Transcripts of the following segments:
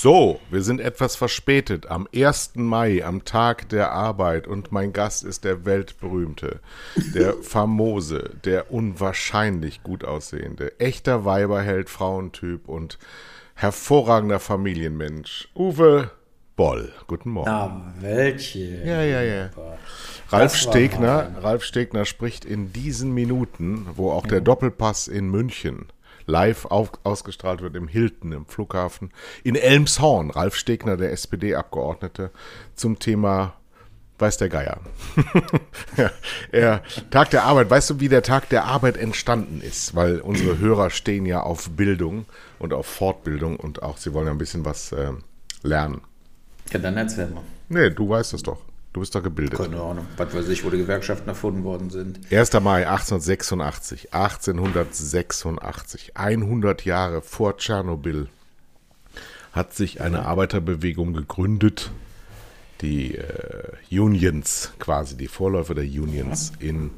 So, wir sind etwas verspätet am 1. Mai, am Tag der Arbeit und mein Gast ist der weltberühmte, der famose, der unwahrscheinlich gut aussehende, echter Weiberheld, Frauentyp und hervorragender Familienmensch, Uwe Boll. Guten Morgen. Na, welche? Ja, ja, ja. Ralf Stegner, Ralf Stegner spricht in diesen Minuten, wo auch der Doppelpass in München live auf, ausgestrahlt wird im Hilton, im Flughafen, in Elmshorn. Ralf Stegner, der SPD-Abgeordnete, zum Thema weiß der Geier. ja, er, Tag der Arbeit, weißt du, wie der Tag der Arbeit entstanden ist? Weil unsere Hörer stehen ja auf Bildung und auf Fortbildung und auch sie wollen ja ein bisschen was äh, lernen. Ja, dann erzähl mal. Nee, du weißt es doch. Du bist doch gebildet. Keine Ahnung, was weiß ich, wo die Gewerkschaften erfunden worden sind. 1. Mai 1886, 1886, 100 Jahre vor Tschernobyl, hat sich eine Arbeiterbewegung gegründet, die äh, Unions, quasi die Vorläufer der Unions in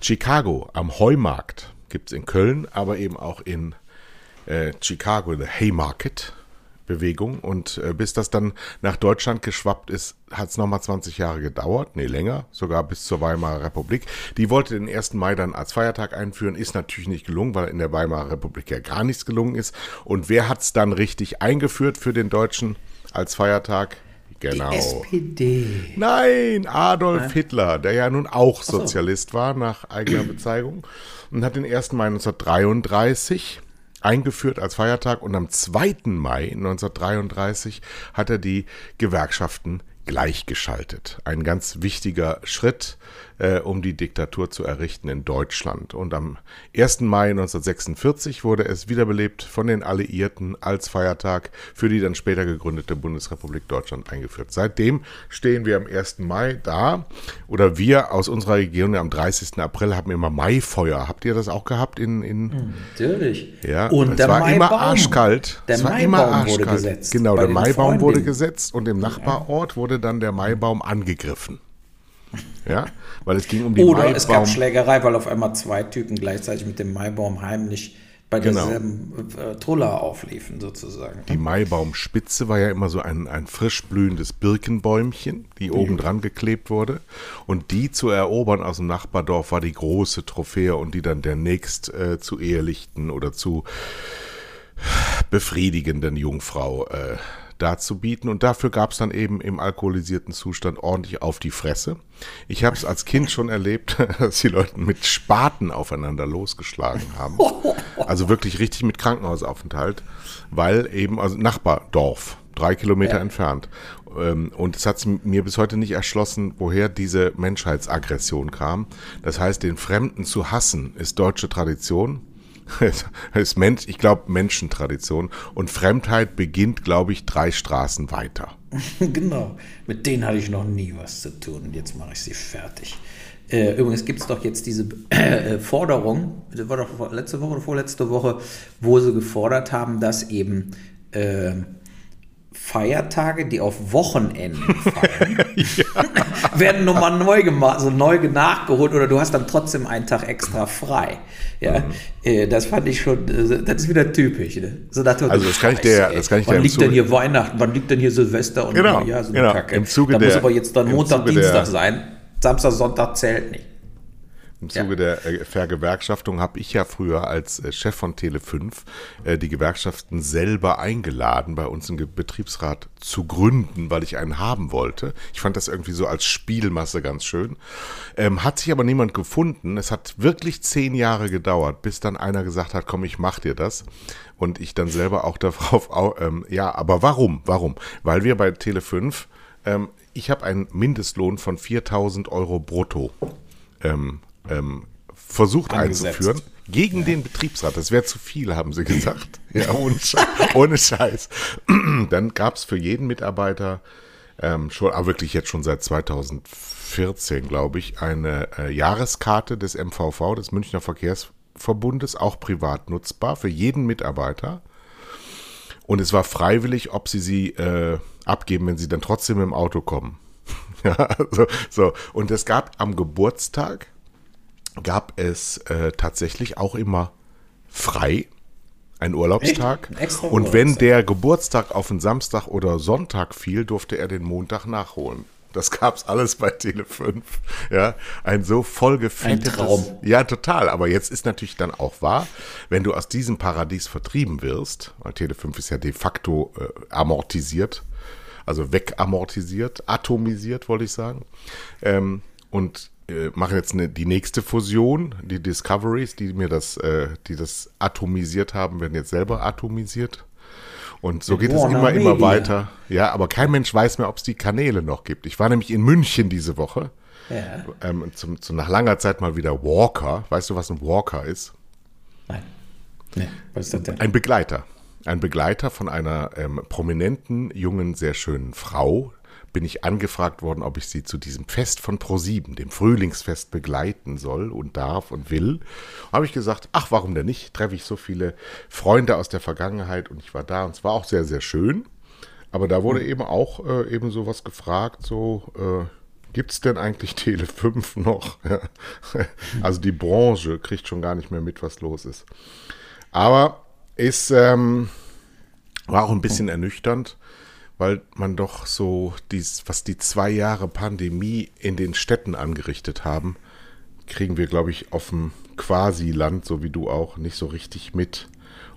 Chicago am Heumarkt. Gibt es in Köln, aber eben auch in äh, Chicago, the Haymarket. Bewegung und äh, bis das dann nach Deutschland geschwappt ist, hat es nochmal 20 Jahre gedauert, nee, länger, sogar bis zur Weimarer Republik. Die wollte den 1. Mai dann als Feiertag einführen, ist natürlich nicht gelungen, weil in der Weimarer Republik ja gar nichts gelungen ist. Und wer hat es dann richtig eingeführt für den Deutschen als Feiertag? Genau. Die SPD. Nein, Adolf Nein. Hitler, der ja nun auch Sozialist so. war nach eigener Bezeigung und hat den 1. Mai 1933 eingeführt als Feiertag und am 2. Mai 1933 hat er die Gewerkschaften gleichgeschaltet. Ein ganz wichtiger Schritt, äh, um die Diktatur zu errichten in Deutschland. Und am 1. Mai 1946 wurde es wiederbelebt von den Alliierten als Feiertag für die dann später gegründete Bundesrepublik Deutschland eingeführt. Seitdem stehen wir am 1. Mai da oder wir aus unserer Region am 30. April haben immer Maifeuer. Habt ihr das auch gehabt in, in Natürlich. Ja, und es der war Maibaum. immer arschkalt. Der es war Maibaum immer wurde arschkalt. gesetzt Genau, der Maibaum wurde Freundinnen. gesetzt und im Nachbarort wurde dann der Maibaum angegriffen. Ja, weil es ging um die Oder Maibaum. es gab Schlägerei, weil auf einmal zwei Typen gleichzeitig mit dem Maibaum heimlich bei Genau. derselben äh, Trulla aufliefen, sozusagen. Die Maibaumspitze war ja immer so ein, ein frisch blühendes Birkenbäumchen, die oben dran geklebt wurde. Und die zu erobern aus dem Nachbardorf war die große Trophäe und die dann der nächst äh, zu ehelichten oder zu befriedigenden Jungfrau äh, darzubieten. Und dafür gab es dann eben im alkoholisierten Zustand ordentlich auf die Fresse. Ich habe es als Kind schon erlebt, dass die Leute mit Spaten aufeinander losgeschlagen haben. Also wirklich richtig mit Krankenhausaufenthalt, weil eben, also Nachbardorf, drei Kilometer Ja. entfernt. Ähm, Und es hat mir bis heute nicht erschlossen, woher diese Menschheitsaggression kam. Das heißt, den Fremden zu hassen, ist deutsche Tradition. Ist Mensch, ich glaube Menschentradition. Und Fremdheit beginnt, glaube ich, drei Straßen weiter. genau. Mit denen hatte ich noch nie was zu tun. Und jetzt mache ich sie fertig. Äh, übrigens gibt es doch jetzt diese äh, Forderung, das war doch letzte Woche oder vorletzte Woche, wo sie gefordert haben, dass eben äh, Feiertage, die auf Wochenenden fallen, werden nochmal neu gemacht, so neu nachgeholt oder du hast dann trotzdem einen Tag extra frei. Ja, äh, das fand ich schon, äh, das ist wieder typisch. Ne? So Also das kann ich dir- das kann ich wann dir im liegt denn hier Weihnachten, wann liegt denn hier Silvester und Genau, Neujahr, so eine genau. Kacke. Im Zuge da muss aber jetzt dann Montag, Dienstag sein. Samstag, Sonntag zählt nicht. Im Zuge der äh, Vergewerkschaftung habe ich ja früher als äh, Chef von Tele5 äh, die Gewerkschaften selber eingeladen, bei uns Ge- Betriebsrat zu gründen, weil ich einen haben wollte. Ich fand das irgendwie so als Spielmasse ganz schön. Ähm, hat sich aber niemand gefunden. Es hat wirklich zehn Jahre gedauert, bis dann einer gesagt hat, komm, ich mach dir das. Und ich dann selber auch darauf, au- ähm, ja, aber warum? Warum? Weil wir bei Tele5, ähm, ich habe einen Mindestlohn von 4000 Euro brutto ähm, ähm, versucht Angesetzt. einzuführen. Gegen den Betriebsrat. Das wäre zu viel, haben sie gesagt. Ja, ohne, Scheiß. ohne Scheiß. Dann gab es für jeden Mitarbeiter ähm, schon, aber wirklich jetzt schon seit 2014, glaube ich, eine äh, Jahreskarte des MVV, des Münchner Verkehrsverbundes, auch privat nutzbar für jeden Mitarbeiter. Und es war freiwillig, ob sie sie äh, abgeben, wenn sie dann trotzdem im Auto kommen. ja, so, so. Und es gab am Geburtstag, gab es äh, tatsächlich auch immer frei, ein Urlaubstag. Echt? Und wenn der Geburtstag auf einen Samstag oder Sonntag fiel, durfte er den Montag nachholen. Das gab's alles bei Tele 5. Ja, ein so vollgefetetes. Ein Traum. Ja, total. Aber jetzt ist natürlich dann auch wahr, wenn du aus diesem Paradies vertrieben wirst, weil Tele 5 ist ja de facto äh, amortisiert, also wegamortisiert, atomisiert, wollte ich sagen. Ähm, und äh, machen jetzt eine, die nächste Fusion, die Discoveries, die mir das, äh, die das atomisiert haben, werden jetzt selber atomisiert. Und so geht es Warner immer, immer Media. weiter. Ja, aber kein Mensch weiß mehr, ob es die Kanäle noch gibt. Ich war nämlich in München diese Woche. Ja. Ähm, zum, zum, nach langer Zeit mal wieder Walker. Weißt du, was ein Walker ist? Nein. Nee, was ist das denn? Ein Begleiter. Ein Begleiter von einer ähm, prominenten, jungen, sehr schönen Frau. Bin ich angefragt worden, ob ich sie zu diesem Fest von ProSieben, dem Frühlingsfest, begleiten soll und darf und will. Habe ich gesagt, ach, warum denn nicht? Treffe ich so viele Freunde aus der Vergangenheit und ich war da und es war auch sehr, sehr schön. Aber da wurde eben auch äh, eben sowas gefragt, so, äh, gibt es denn eigentlich Tele 5 noch? Also die Branche kriegt schon gar nicht mehr mit, was los ist. Aber ist, ähm, war auch ein bisschen ernüchternd, weil man doch so, dies, was die zwei Jahre Pandemie in den Städten angerichtet haben, kriegen wir, glaube ich, auf dem Quasi-Land, so wie du auch, nicht so richtig mit.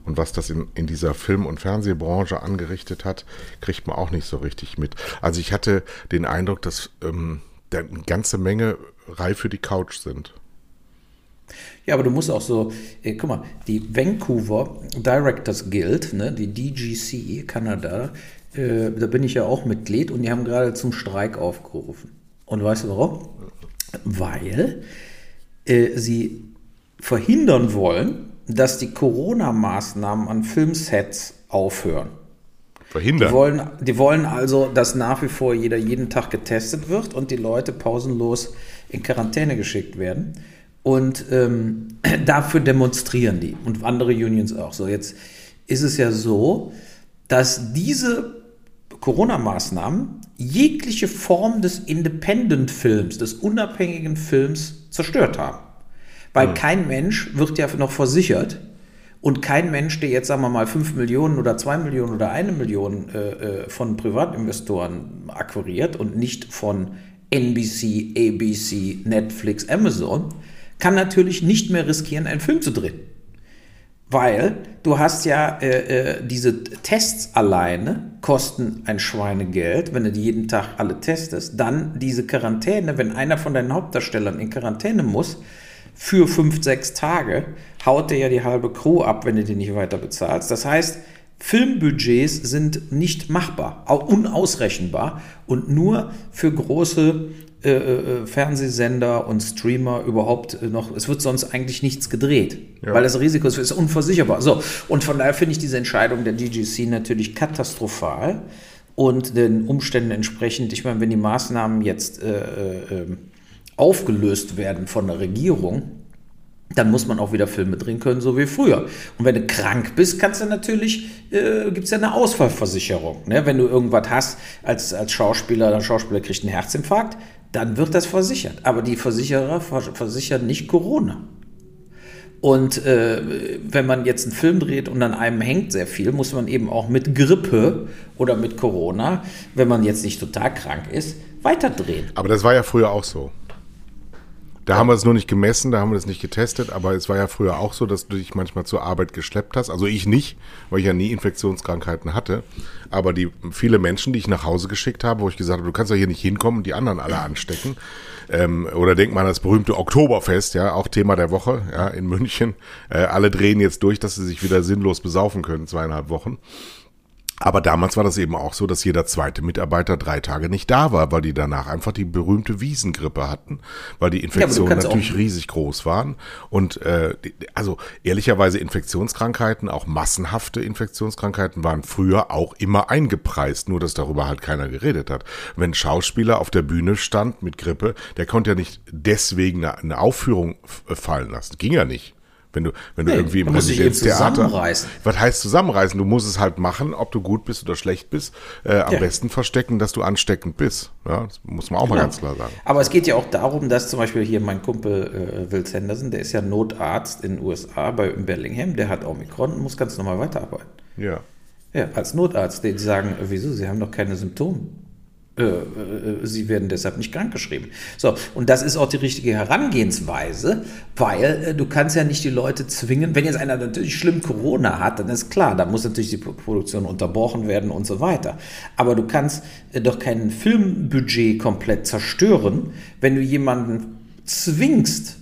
Und was das in, in dieser Film- und Fernsehbranche angerichtet hat, kriegt man auch nicht so richtig mit. Also ich hatte den Eindruck, dass ähm, da eine ganze Menge reif für die Couch sind. Ja, aber du musst auch so, äh, guck mal, die Vancouver Directors Guild, ne, die DGC Kanada, äh, da bin ich ja auch Mitglied und die haben gerade zum Streik aufgerufen. Und weißt du warum? Weil äh, sie verhindern wollen, dass die Corona-Maßnahmen an Filmsets aufhören. Die Verhindern. wollen, die wollen also, dass nach wie vor jeder jeden Tag getestet wird und die Leute pausenlos in Quarantäne geschickt werden. Und ähm, dafür demonstrieren die und andere Unions auch. So, jetzt ist es ja so, dass diese Corona-Maßnahmen jegliche Form des Independent-Films, des unabhängigen Films zerstört haben. Weil kein Mensch wird ja noch versichert und kein Mensch, der jetzt, sagen wir mal, 5 Millionen oder 2 Millionen oder eine Million äh, äh, von Privatinvestoren akquiriert und nicht von NBC, ABC, Netflix, Amazon, kann natürlich nicht mehr riskieren, einen Film zu drehen. Weil du hast ja äh, äh, diese Tests alleine kosten ein Schweinegeld, wenn du die jeden Tag alle testest. Dann diese Quarantäne, wenn einer von deinen Hauptdarstellern in Quarantäne muss, für fünf, sechs Tage, haut dir ja die halbe Crew ab, wenn du die nicht weiter bezahlst. Das heißt, Filmbudgets sind nicht machbar, au- unausrechenbar und nur für große äh, äh, Fernsehsender und Streamer überhaupt noch, es wird sonst eigentlich nichts gedreht, Ja. weil das Risiko ist, ist unversicherbar. So, und von daher finde ich diese Entscheidung der DGC natürlich katastrophal und den Umständen entsprechend, ich meine, wenn die Maßnahmen jetzt äh, äh, aufgelöst werden von der Regierung, dann muss man auch wieder Filme drehen können, so wie früher. Und wenn du krank bist, kannst du natürlich, äh, gibt es ja eine Ausfallversicherung. Ne? Wenn du irgendwas hast als, als Schauspieler, der Schauspieler kriegt einen Herzinfarkt, dann wird das versichert. Aber die Versicherer vers versichern nicht Corona. Und äh, wenn man jetzt einen Film dreht und an einem hängt sehr viel, muss man eben auch mit Grippe oder mit Corona, wenn man jetzt nicht total krank ist, weiterdrehen. Aber das war ja früher auch so. Da haben wir es nur nicht gemessen, da haben wir es nicht getestet, aber es war ja früher auch so, dass du dich manchmal zur Arbeit geschleppt hast. Also ich nicht, weil ich ja nie Infektionskrankheiten hatte. Aber die viele Menschen, die ich nach Hause geschickt habe, wo ich gesagt habe, du kannst ja hier nicht hinkommen und die anderen alle anstecken. Ähm, oder denk mal an das berühmte Oktoberfest, ja, auch Thema der Woche, ja, in München. Äh, alle drehen jetzt durch, dass sie sich wieder sinnlos besaufen können, zweieinhalb Wochen. Aber damals war das eben auch so, dass jeder zweite Mitarbeiter drei Tage nicht da war, weil die danach einfach die berühmte Wiesengrippe hatten, weil die Infektionen kannst natürlich riesig groß waren. Und äh, also ehrlicherweise Infektionskrankheiten, auch massenhafte Infektionskrankheiten, waren früher auch immer eingepreist, nur dass darüber halt keiner geredet hat. Wenn ein Schauspieler auf der Bühne stand mit Grippe, der konnte ja nicht deswegen eine, Aufführung fallen lassen. Ging ja nicht. Wenn du, wenn du Nee, irgendwie im du dich eben Residenztheater. Was heißt zusammenreißen? Du musst es halt machen, ob du gut bist oder schlecht bist. Äh, am Ja. besten verstecken, dass du ansteckend bist. Ja, das muss man auch mal Genau. ganz klar sagen. Aber es geht ja auch darum, dass zum Beispiel hier mein Kumpel äh, Will Sanderson, der ist ja Notarzt in den USA bei in Bellingham, der hat Omikron und muss ganz normal weiterarbeiten. Ja. Ja, als Notarzt, die sagen, wieso, sie haben doch keine Symptome. Äh, äh, sie werden deshalb nicht krankgeschrieben. So, und das ist auch die richtige Herangehensweise, weil äh, du kannst ja nicht die Leute zwingen, wenn jetzt einer natürlich schlimm Corona hat, dann ist klar, da muss natürlich die Pro- Produktion unterbrochen werden und so weiter. Aber du kannst doch kein Filmbudget komplett zerstören, wenn du jemanden zwingst,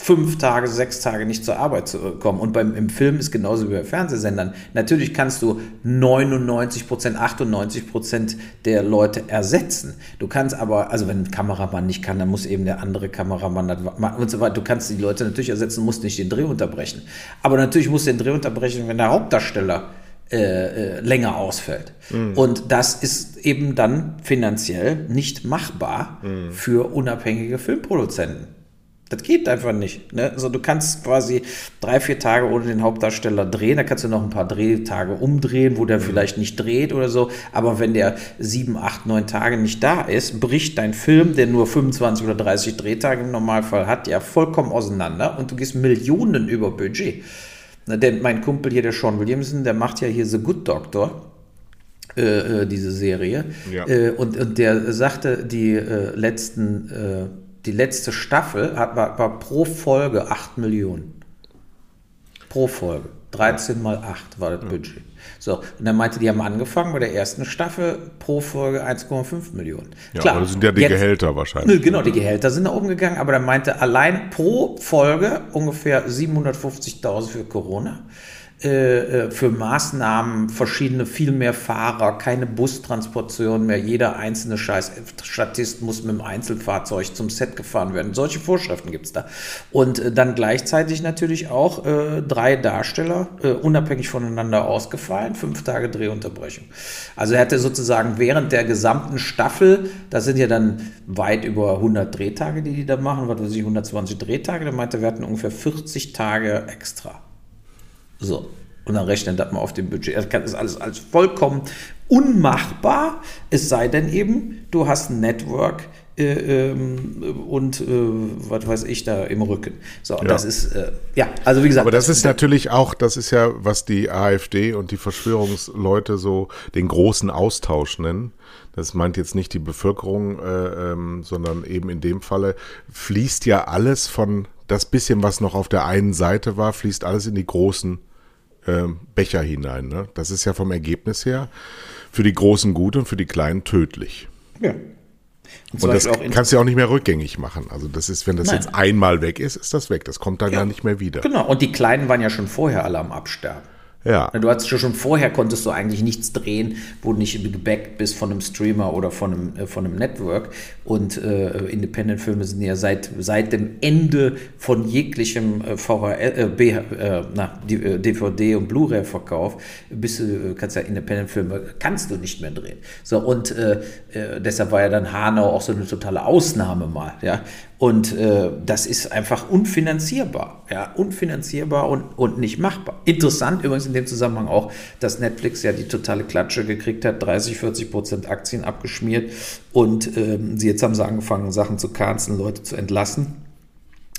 fünf Tage, sechs Tage nicht zur Arbeit zu kommen. Und beim, im Film ist genauso wie bei Fernsehsendern. Natürlich kannst du 99 Prozent, 98 Prozent der Leute ersetzen. Du kannst aber, also wenn ein Kameramann nicht kann, dann muss eben der andere Kameramann das machen und so weiter. Du kannst die Leute natürlich ersetzen, musst nicht den Dreh unterbrechen. Aber natürlich musst du den Dreh unterbrechen, wenn der Hauptdarsteller äh, äh, länger ausfällt. Und das ist eben dann finanziell nicht machbar für unabhängige Filmproduzenten. Das geht einfach nicht. Ne? Also du kannst quasi drei, vier Tage ohne den Hauptdarsteller drehen, da kannst du noch ein paar Drehtage umdrehen, wo der vielleicht nicht dreht oder so. Aber wenn der sieben, acht, neun Tage nicht da ist, bricht dein Film, der nur 25 oder 30 Drehtage im Normalfall hat, ja vollkommen auseinander und du gehst Millionen über Budget. Denn mein Kumpel hier, der Sean Williamson, der macht ja hier The Good Doctor äh, äh, diese Serie. Ja. Äh, und, und der sagte, die äh, letzten, äh, die letzte Staffel hat, war, war pro Folge 8 Millionen. Pro Folge. 13 mal 8 war das Budget. So, und er meinte, die haben angefangen bei der ersten Staffel pro Folge 1,5 Millionen. Ja, aber das sind ja die jetzt- Gehälter wahrscheinlich. Genau, die Gehälter sind nach oben gegangen, aber er meinte allein pro Folge ungefähr 750.000 für Corona. Äh, äh, für Maßnahmen, verschiedene, viel mehr Fahrer, keine Bustransportation mehr. Jeder einzelne scheiß Statist muss mit dem Einzelfahrzeug zum Set gefahren werden. Solche Vorschriften gibt es da. Und äh, dann gleichzeitig natürlich auch äh, drei Darsteller unabhängig voneinander ausgefallen, fünf Tage Drehunterbrechung. Also er hatte sozusagen während der gesamten Staffel, das sind ja dann weit über 100 Drehtage, die die da machen, was weiß ich, 120 Drehtage, der meinte, wir hatten ungefähr 40 Tage extra. So. Und dann rechnet das mal auf dem Budget. Das kann- ist alles, alles vollkommen unmachbar, es sei denn eben, du hast ein Network äh, ähm, und äh, was weiß ich da im Rücken. So, und Ja. das ist, äh, ja, also wie gesagt. Aber das ist natürlich auch, das ist ja, was die AfD und die Verschwörungsleute so den großen Austausch nennen. Das meint jetzt nicht die Bevölkerung, äh, ähm, sondern eben in dem Falle fließt ja alles von das bisschen, was noch auf der einen Seite war, fließt alles in die großen ähm, Becher hinein. Ne? Das ist ja vom Ergebnis her für die Großen gut und für die Kleinen tödlich. ja. Und Und das kannst du ja auch nicht mehr rückgängig machen. Also das ist, wenn das Nein. jetzt einmal weg ist, ist das weg. Das kommt dann ja, nicht mehr wieder. Genau, und die Kleinen waren ja schon vorher alle am Absterben. Ja. Du hattest schon vorher konntest du eigentlich nichts drehen, wo du nicht gebackt bist von einem Streamer oder von einem, äh, von einem Network. Und äh, Independent-Filme sind ja seit, seit dem Ende von jeglichem äh, VHL, äh, B, äh, na, äh, DVD und Blu-ray-Verkauf, bist du, äh, kannst ja Independent-Filme, kannst du nicht mehr drehen. So, und äh, äh, deshalb war ja dann Hanau auch so eine totale Ausnahme mal, ja. Und äh, das ist einfach unfinanzierbar, ja, unfinanzierbar und, und nicht machbar. Interessant übrigens in dem Zusammenhang auch, dass Netflix ja die totale Klatsche gekriegt hat, 30, 40 Prozent Aktien abgeschmiert und ähm, sie, jetzt haben sie angefangen, Sachen zu canceln, Leute zu entlassen.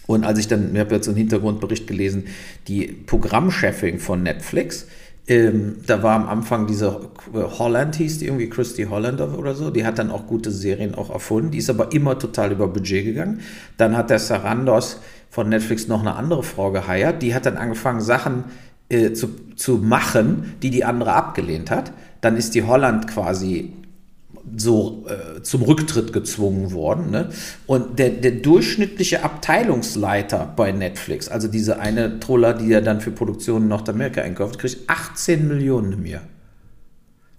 Und als ich dann, ich habe jetzt einen Hintergrundbericht gelesen, die Programmchefin von Netflix, ähm, da war am Anfang diese Holland, hieß die irgendwie Christy Hollander oder so, die hat dann auch gute Serien auch erfunden, die ist aber immer total über Budget gegangen. Dann hat der Sarandos von Netflix noch eine andere Frau geheiert, die hat dann angefangen, Sachen äh, zu, zu machen, die die andere abgelehnt hat. Dann ist die Holland quasi so äh, zum Rücktritt gezwungen worden. Ne? Und der, der durchschnittliche Abteilungsleiter bei Netflix, also diese eine Troller, die er dann für Produktionen in Nordamerika einkauft, kriegt 18 Millionen im Jahr.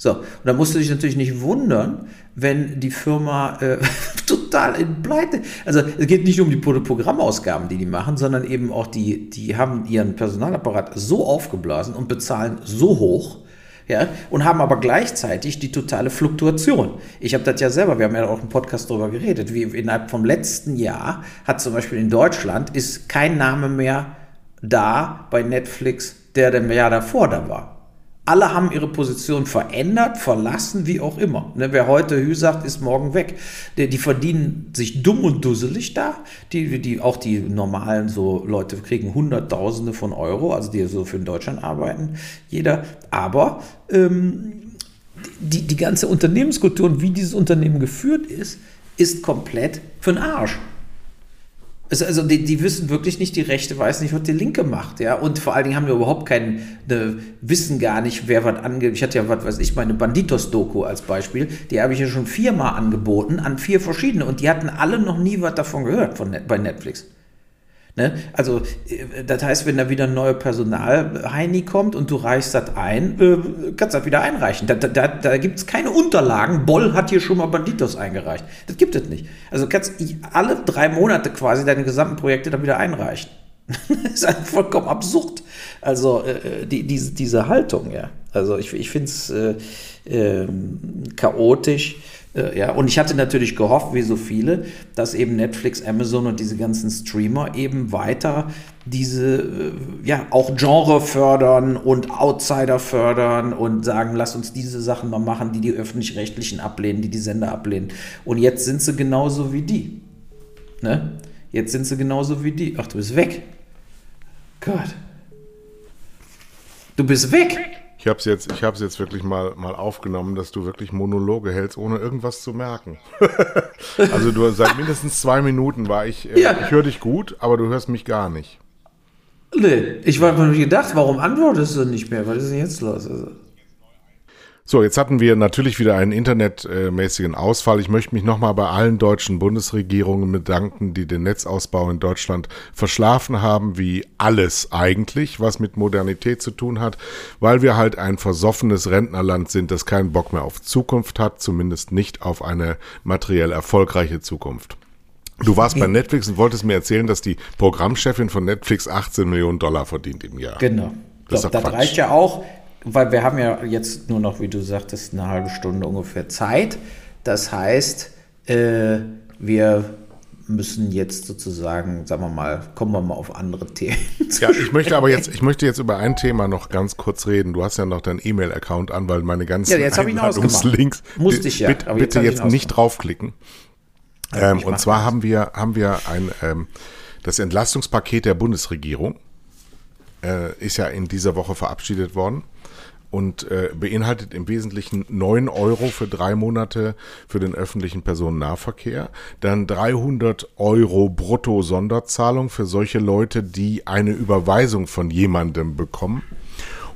So, und da musst du dich natürlich nicht wundern, wenn die Firma äh, total in Pleite. Also es geht nicht nur um die Pro- Programmausgaben, die die machen, sondern eben auch die, die haben ihren Personalapparat so aufgeblasen und bezahlen so hoch, ja, und haben aber gleichzeitig die totale Fluktuation. Ich habe das ja selber, wir haben ja auch im Podcast darüber geredet, wie innerhalb vom letzten Jahr hat zum Beispiel in Deutschland ist kein Name mehr da bei Netflix, der dem Jahr davor da war. Alle haben ihre Position verändert, verlassen, wie auch immer. Ne, wer heute Hü sagt, ist morgen weg. Die, die, verdienen sich dumm und dusselig da. Die, die, auch die normalen so Leute kriegen Hunderttausende von Euro, also die so für Deutschland arbeiten, jeder. Aber ähm, die, die ganze Unternehmenskultur und wie dieses Unternehmen geführt ist, ist komplett für den Arsch. Also, also die, die, wissen wirklich nicht, die Rechte weiß nicht, was die Linke macht, ja. Und vor allen Dingen haben wir überhaupt kein, ne, wissen gar nicht, wer was angeht. Ich hatte ja, was weiß ich, meine Banditos-Doku als Beispiel. Die habe ich ja schon viermal angeboten an vier verschiedene und die hatten alle noch nie was davon gehört von, bei Netflix. Ne? Also, äh, das heißt, wenn da wieder ein neuer Personal-Heini kommt und du reichst das ein, äh, kannst du das wieder einreichen. Da, da, da gibt es keine Unterlagen. Boll hat hier schon mal Banditos eingereicht. Das gibt es nicht. Also kannst alle drei Monate quasi deine gesamten Projekte dann wieder einreichen. das ist einfach vollkommen absurd. Also äh, die, diese, diese Haltung, ja. Also ich, ich finde es äh, äh, chaotisch. Äh, ja, und ich hatte natürlich gehofft, wie so viele, dass eben Netflix, Amazon und diese ganzen Streamer eben weiter diese, äh, ja, auch Genre fördern und Outsider fördern und sagen, lass uns diese Sachen mal machen, die die Öffentlich-Rechtlichen ablehnen, die die Sender ablehnen. Und jetzt sind sie genauso wie die. Ne? Jetzt sind sie genauso wie die. Ach, du bist weg. Gott. Du bist weg. Ich habe es jetzt, ich hab's jetzt wirklich mal, mal aufgenommen, dass du wirklich Monologe hältst, ohne irgendwas zu merken. also du seit mindestens zwei Minuten war ich, äh, ja. ich höre dich gut, aber du hörst mich gar nicht. Nee, ich war mir gedacht, warum antwortest du nicht mehr? Was ist denn jetzt los? Also. So, jetzt hatten wir natürlich wieder einen internetmäßigen Ausfall. Ich möchte mich nochmal bei allen deutschen Bundesregierungen bedanken, die den Netzausbau in Deutschland verschlafen haben, wie alles eigentlich, was mit Modernität zu tun hat, weil wir halt ein versoffenes Rentnerland sind, das keinen Bock mehr auf Zukunft hat, zumindest nicht auf eine materiell erfolgreiche Zukunft. Du warst bei Netflix und wolltest mir erzählen, dass die Programmchefin von Netflix 18 Millionen Dollar verdient im Jahr. Genau. Das, so, das reicht ja auch weil wir haben ja jetzt nur noch, wie du sagtest, eine halbe Stunde ungefähr Zeit. Das heißt, äh, wir müssen jetzt sozusagen, sagen wir mal, kommen wir mal auf andere Themen. Ja, ich möchte aber jetzt, ich möchte jetzt über ein Thema noch ganz kurz reden. Du hast ja noch deinen E-Mail-Account an, weil meine ganzen ja, jetzt Einladungslinks, musste ich ja. Bitte, bitte jetzt, jetzt nicht draufklicken. Ähm, und zwar haben wir, haben wir ein, ähm, das Entlastungspaket der Bundesregierung äh, ist ja in dieser Woche verabschiedet worden und äh, beinhaltet im Wesentlichen 9 Euro für drei Monate für den öffentlichen Personennahverkehr, dann 300 Euro brutto Sonderzahlung für solche Leute, die eine Überweisung von jemandem bekommen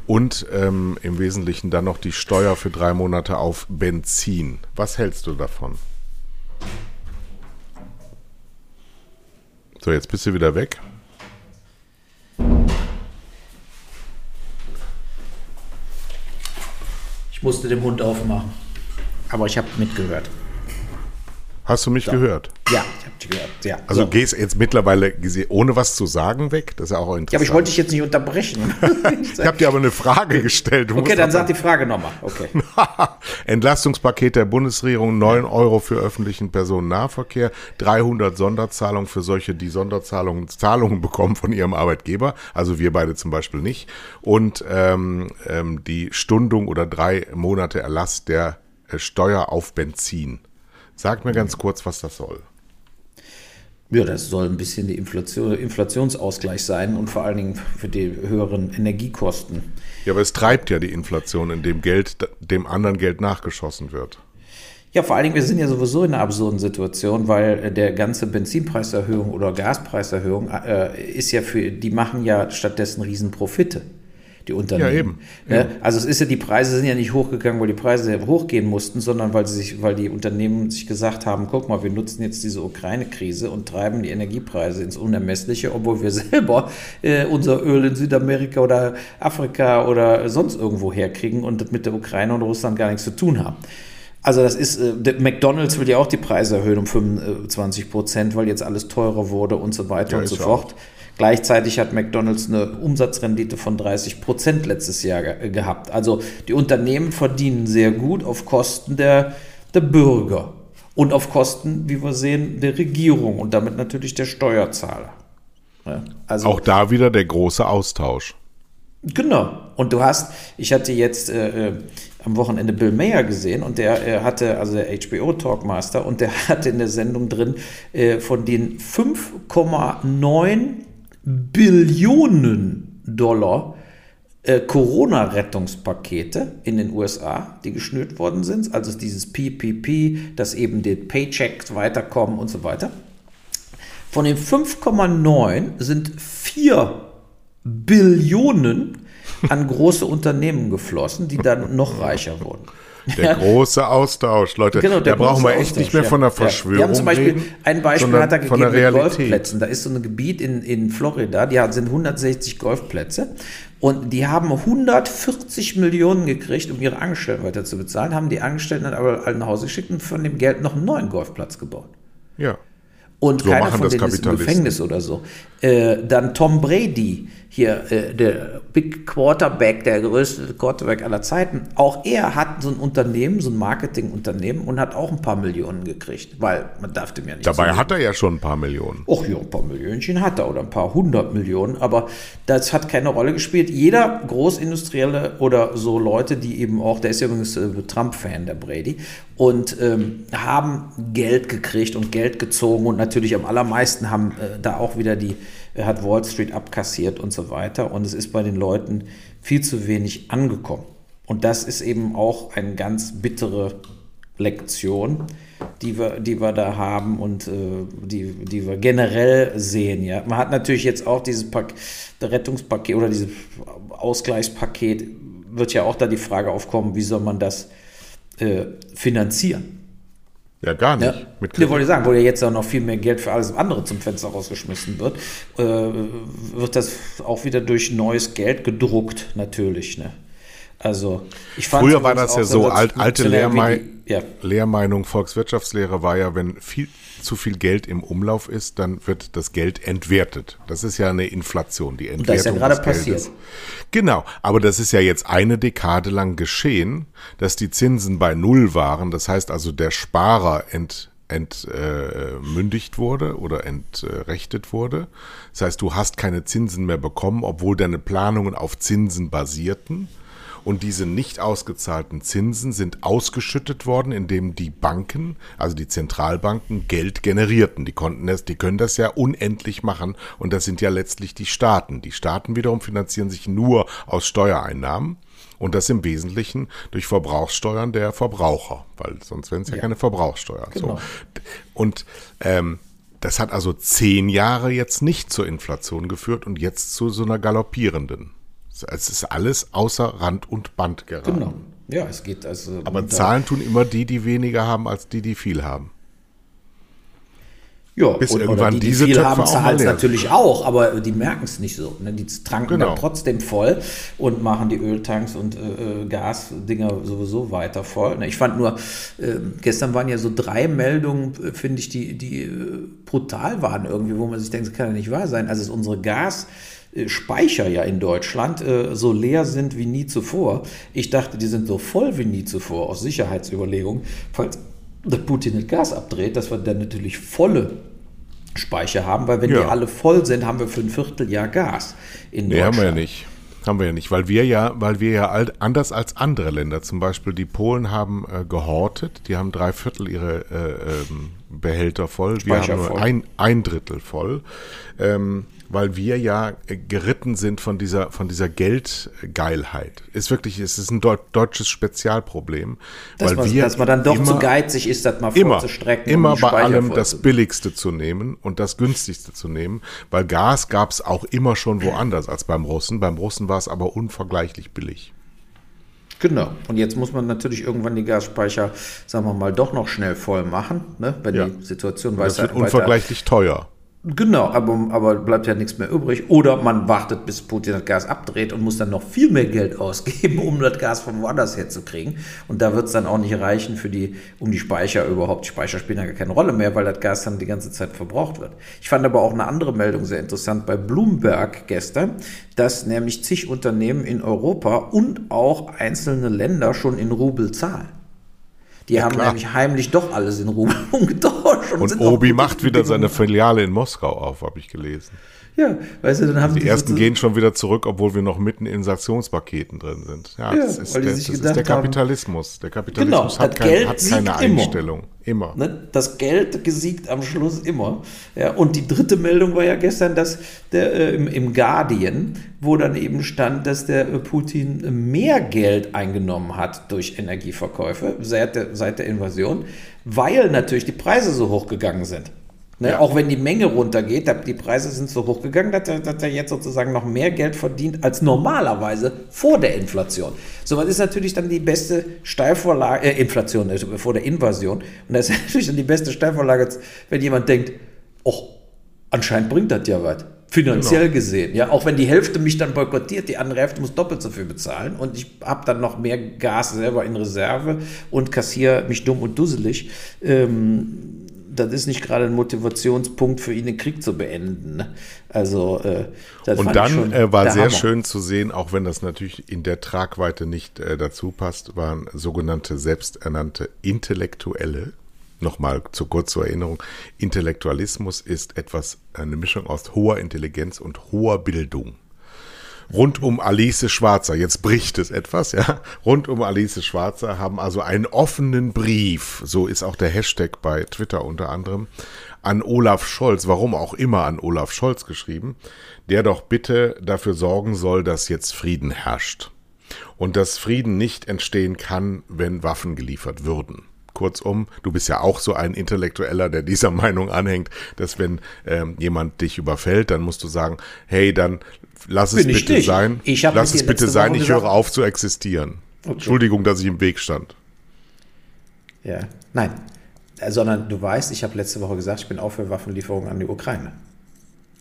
und ähm, im Wesentlichen dann noch die Steuer für drei Monate auf Benzin. Was hältst du davon? So, jetzt bist du wieder weg. Musste dem Hund aufmachen. Aber ich habe mitgehört. Hast du mich so. gehört? Ja, ich habe dich gehört. Ja. Also so. gehst jetzt mittlerweile ohne was zu sagen weg? Das ist ja auch interessant. Ja, aber ich wollte dich jetzt nicht unterbrechen. ich habe dir aber eine Frage gestellt. Du okay, dann sag die Frage nochmal. Okay. Entlastungspaket der Bundesregierung, 9 Euro für öffentlichen Personennahverkehr, 300 Sonderzahlungen für solche, die Sonderzahlungen Zahlungen bekommen von ihrem Arbeitgeber, also wir beide zum Beispiel nicht, und ähm, ähm, die Stundung oder drei Monate Erlass der äh, Steuer auf Benzin. Sag mir ganz kurz, was das soll. Ja, das soll ein bisschen die Inflation, Inflationsausgleich sein und vor allen Dingen für die höheren Energiekosten. Ja, aber es treibt ja die Inflation, indem Geld dem anderen Geld nachgeschossen wird. Ja, vor allen Dingen, wir sind ja sowieso in einer absurden Situation, weil der ganze Benzinpreiserhöhung oder Gaspreiserhöhung äh, ist ja für, die machen ja stattdessen Riesenprofite die Unternehmen. Ja, eben. Ne? Ja. Also es ist ja, die Preise sind ja nicht hochgegangen, weil die Preise hochgehen mussten, sondern weil sie sich, weil die Unternehmen sich gesagt haben, guck mal, wir nutzen jetzt diese Ukraine-Krise und treiben die Energiepreise ins Unermessliche, obwohl wir selber äh, unser Öl in Südamerika oder Afrika oder sonst irgendwo herkriegen und das mit der Ukraine und Russland gar nichts zu tun haben. Also das ist, äh, McDonalds will ja auch die Preise erhöhen um 25 Prozent, weil jetzt alles teurer wurde und so weiter ja, und so fort. Auch. Gleichzeitig hat McDonald's eine Umsatzrendite von 30 Prozent letztes Jahr ge gehabt. Also die Unternehmen verdienen sehr gut auf Kosten der, der Bürger und auf Kosten, wie wir sehen, der Regierung und damit natürlich der Steuerzahler. Also, Auch da wieder der große Austausch. Genau. Und du hast, ich hatte jetzt äh, äh am Wochenende Bill Mayer gesehen und der äh, hatte, also der HBO Talkmaster, und der hatte in der Sendung drin äh, von den 5,9 Billionen Dollar äh, Corona-Rettungspakete in den USA, die geschnürt worden sind, also dieses PPP, dass eben die Paychecks weiterkommen und so weiter. Von den 5,9 sind 4 Billionen an große Unternehmen geflossen, die dann noch reicher wurden. Der große Austausch, Leute. Genau, da brauchen wir echt Austausch, nicht mehr von der Verschwörung. Wir haben zum Beispiel reden, ein Beispiel hat er gegeben mit Golfplätzen. Da ist so ein Gebiet in, in Florida, die sind 160 Golfplätze und die haben 140 Millionen gekriegt, um ihre Angestellten weiter zu bezahlen, haben die Angestellten dann aber alle nach Hause geschickt und von dem Geld noch einen neuen Golfplatz gebaut. Ja. Und so keiner von denen ist im Gefängnis oder so. Äh, dann Tom Brady, hier äh, der Big Quarterback, der größte Quarterback aller Zeiten, auch er hat so ein Unternehmen, so ein Marketingunternehmen und hat auch ein paar Millionen gekriegt, weil man darf dem ja nicht. Dabei so hat er ja schon ein paar Millionen. Och ja, ein paar Millionchen hat er oder ein paar hundert Millionen, aber das hat keine Rolle gespielt. Jeder Großindustrielle oder so Leute, die eben auch, der ist ja übrigens äh, Trump-Fan, der Brady, und ähm, haben Geld gekriegt und Geld gezogen und natürlich am allermeisten haben äh, da auch wieder die hat Wall Street abkassiert und so weiter. Und es ist bei den Leuten viel zu wenig angekommen. Und das ist eben auch eine ganz bittere Lektion, die wir, die wir da haben und äh, die, die wir generell sehen. Ja. Man hat natürlich jetzt auch dieses Pak Rettungspaket oder dieses Ausgleichspaket, wird ja auch da die Frage aufkommen, wie soll man das äh, finanzieren? Ja, gar nicht. Ja, mit ja, wollte ich sagen, wo ja jetzt auch noch viel mehr Geld für alles andere zum Fenster rausgeschmissen wird, äh, wird das auch wieder durch neues Geld gedruckt, natürlich. Ne? Also, ich fand Früher war das ja so, alt, alte Lehrmei ja. Lehrmeinung, Volkswirtschaftslehre war ja, wenn viel zu viel Geld im Umlauf ist, dann wird das Geld entwertet. Das ist ja eine Inflation, die Entwertung. Und das ist ja gerade passiert. Genau, aber das ist ja jetzt eine Dekade lang geschehen, dass die Zinsen bei Null waren. Das heißt also, der Sparer ent, entmündigt äh, wurde oder entrechtet wurde. Das heißt, du hast keine Zinsen mehr bekommen, obwohl deine Planungen auf Zinsen basierten. Und diese nicht ausgezahlten Zinsen sind ausgeschüttet worden, indem die Banken, also die Zentralbanken, Geld generierten. Die konnten das, die können das ja unendlich machen. Und das sind ja letztlich die Staaten. Die Staaten wiederum finanzieren sich nur aus Steuereinnahmen. Und das im Wesentlichen durch Verbrauchssteuern der Verbraucher, weil sonst wären es ja, ja, keine Verbrauchssteuern. Genau. So. Und ähm, das hat also zehn Jahre jetzt nicht zur Inflation geführt und jetzt zu so einer galoppierenden. Es ist alles außer Rand und Band geraten. Genau. Ja, es geht also. Aber Zahlen tun immer die, die weniger haben, als die, die viel haben. Ja, bis und, irgendwann die, die diese viel Töpfe haben, zahlen es natürlich auch, aber die merken es nicht so. Ne? Die tranken genau. dann trotzdem voll und machen die Öltanks und äh, äh, Gasdinger sowieso weiter voll. Ne? Ich fand nur, äh, gestern waren ja so drei Meldungen, äh, finde ich, die, die äh, brutal waren irgendwie, wo man sich denkt, das kann ja nicht wahr sein. Also ist unsere Gas- Speicher ja in Deutschland äh, so leer sind wie nie zuvor. Ich dachte, die sind so voll wie nie zuvor aus Sicherheitsüberlegungen. Falls der Putin das Gas abdreht, dass wir dann natürlich volle Speicher haben, weil wenn ja. die alle voll sind, haben wir für ein Vierteljahr Gas in nee, Deutschland. haben wir ja nicht. Haben wir ja nicht, weil wir ja, weil wir ja anders als andere Länder, zum Beispiel die Polen haben äh, gehortet, die haben drei Viertel ihre äh, ähm, Behälter voll, wir haben nur ein, ein Drittel voll. Ähm, weil wir ja geritten sind von dieser, von dieser Geldgeilheit. Ist wirklich, es ist ein deutsches Spezialproblem. Dass, weil man, wir dass man dann doch immer, zu geizig ist, das mal vorzustrecken. Immer, immer um bei allem das Billigste zu nehmen und das Günstigste zu nehmen, weil Gas gab es auch immer schon woanders als beim Russen. Beim Russen war es aber unvergleichlich billig. Genau. Und jetzt muss man natürlich irgendwann die Gasspeicher, sagen wir mal, doch noch schnell voll machen, ne? wenn ja. die Situation weiter. Das wird unvergleichlich teuer. Genau, aber, aber bleibt ja nichts mehr übrig. Oder man wartet, bis Putin das Gas abdreht und muss dann noch viel mehr Geld ausgeben, um das Gas von woanders herzukriegen. Und da wird es dann auch nicht reichen für die, um die Speicher überhaupt. Die Speicher spielen ja gar keine Rolle mehr, weil das Gas dann die ganze Zeit verbraucht wird. Ich fand aber auch eine andere Meldung sehr interessant bei Bloomberg gestern, dass nämlich zig Unternehmen in Europa und auch einzelne Länder schon in Rubel zahlen. Die ja, haben klar. nämlich heimlich doch alles in Rubel umgetauscht Forschung. Und Obi macht wieder seine Filiale in Moskau auf, habe ich gelesen. Ja, weißt du, dann haben die, die ersten gehen schon wieder zurück, obwohl wir noch mitten in Sanktionspaketen drin sind. Ja, ja das, ist der, das ist der, Kapitalismus. Der Kapitalismus genau, hat, kein, hat keine Einstellung. Immer. Ne? Das Geld gesiegt am Schluss immer. Ja, und die dritte Meldung war ja gestern, dass der, äh, im, im Guardian, wo dann eben stand, dass der äh, Putin mehr Geld eingenommen hat durch Energieverkäufe seit der, seit der Invasion, weil natürlich die Preise so hoch gegangen sind. Ne? Ja. Auch wenn die Menge runtergeht, die Preise sind so hochgegangen, dass er, dass er jetzt sozusagen noch mehr Geld verdient als normalerweise vor der Inflation. So was ist natürlich dann die beste Steilvorlage, äh, Inflation, also vor der Invasion. Und das ist natürlich dann die beste Steilvorlage, wenn jemand denkt, oh, anscheinend bringt das ja was. Finanziell genau. gesehen, ja, auch wenn die Hälfte mich dann boykottiert, die andere Hälfte muss doppelt so viel bezahlen und ich habe dann noch mehr Gas selber in Reserve und kassiere mich dumm und dusselig. Ähm, das ist nicht gerade ein Motivationspunkt für ihn, den Krieg zu beenden. Ne? Also, äh, und dann äh, war sehr Hammer. schön zu sehen, auch wenn das natürlich in der Tragweite nicht äh, dazu passt, waren sogenannte selbsternannte Intellektuelle. Nochmal zu kurz zur Erinnerung. Intellektualismus ist etwas, eine Mischung aus hoher Intelligenz und hoher Bildung rund um Alice Schwarzer, jetzt bricht es etwas, ja, rund um Alice Schwarzer haben also einen offenen Brief, so ist auch der Hashtag bei Twitter unter anderem, an Olaf Scholz, warum auch immer an Olaf Scholz geschrieben, der doch bitte dafür sorgen soll, dass jetzt Frieden herrscht. Und dass Frieden nicht entstehen kann, wenn Waffen geliefert würden. Kurzum, du bist ja auch so ein Intellektueller, der dieser Meinung anhängt, dass wenn ähm, jemand dich überfällt, dann musst du sagen, hey, dann lass es bitte sein. lass es bitte sein, ich höre auf zu existieren. Okay. Entschuldigung, dass ich im Weg stand. Ja, nein, äh, sondern du weißt, ich habe letzte Woche gesagt, ich bin auch für Waffenlieferungen an die Ukraine.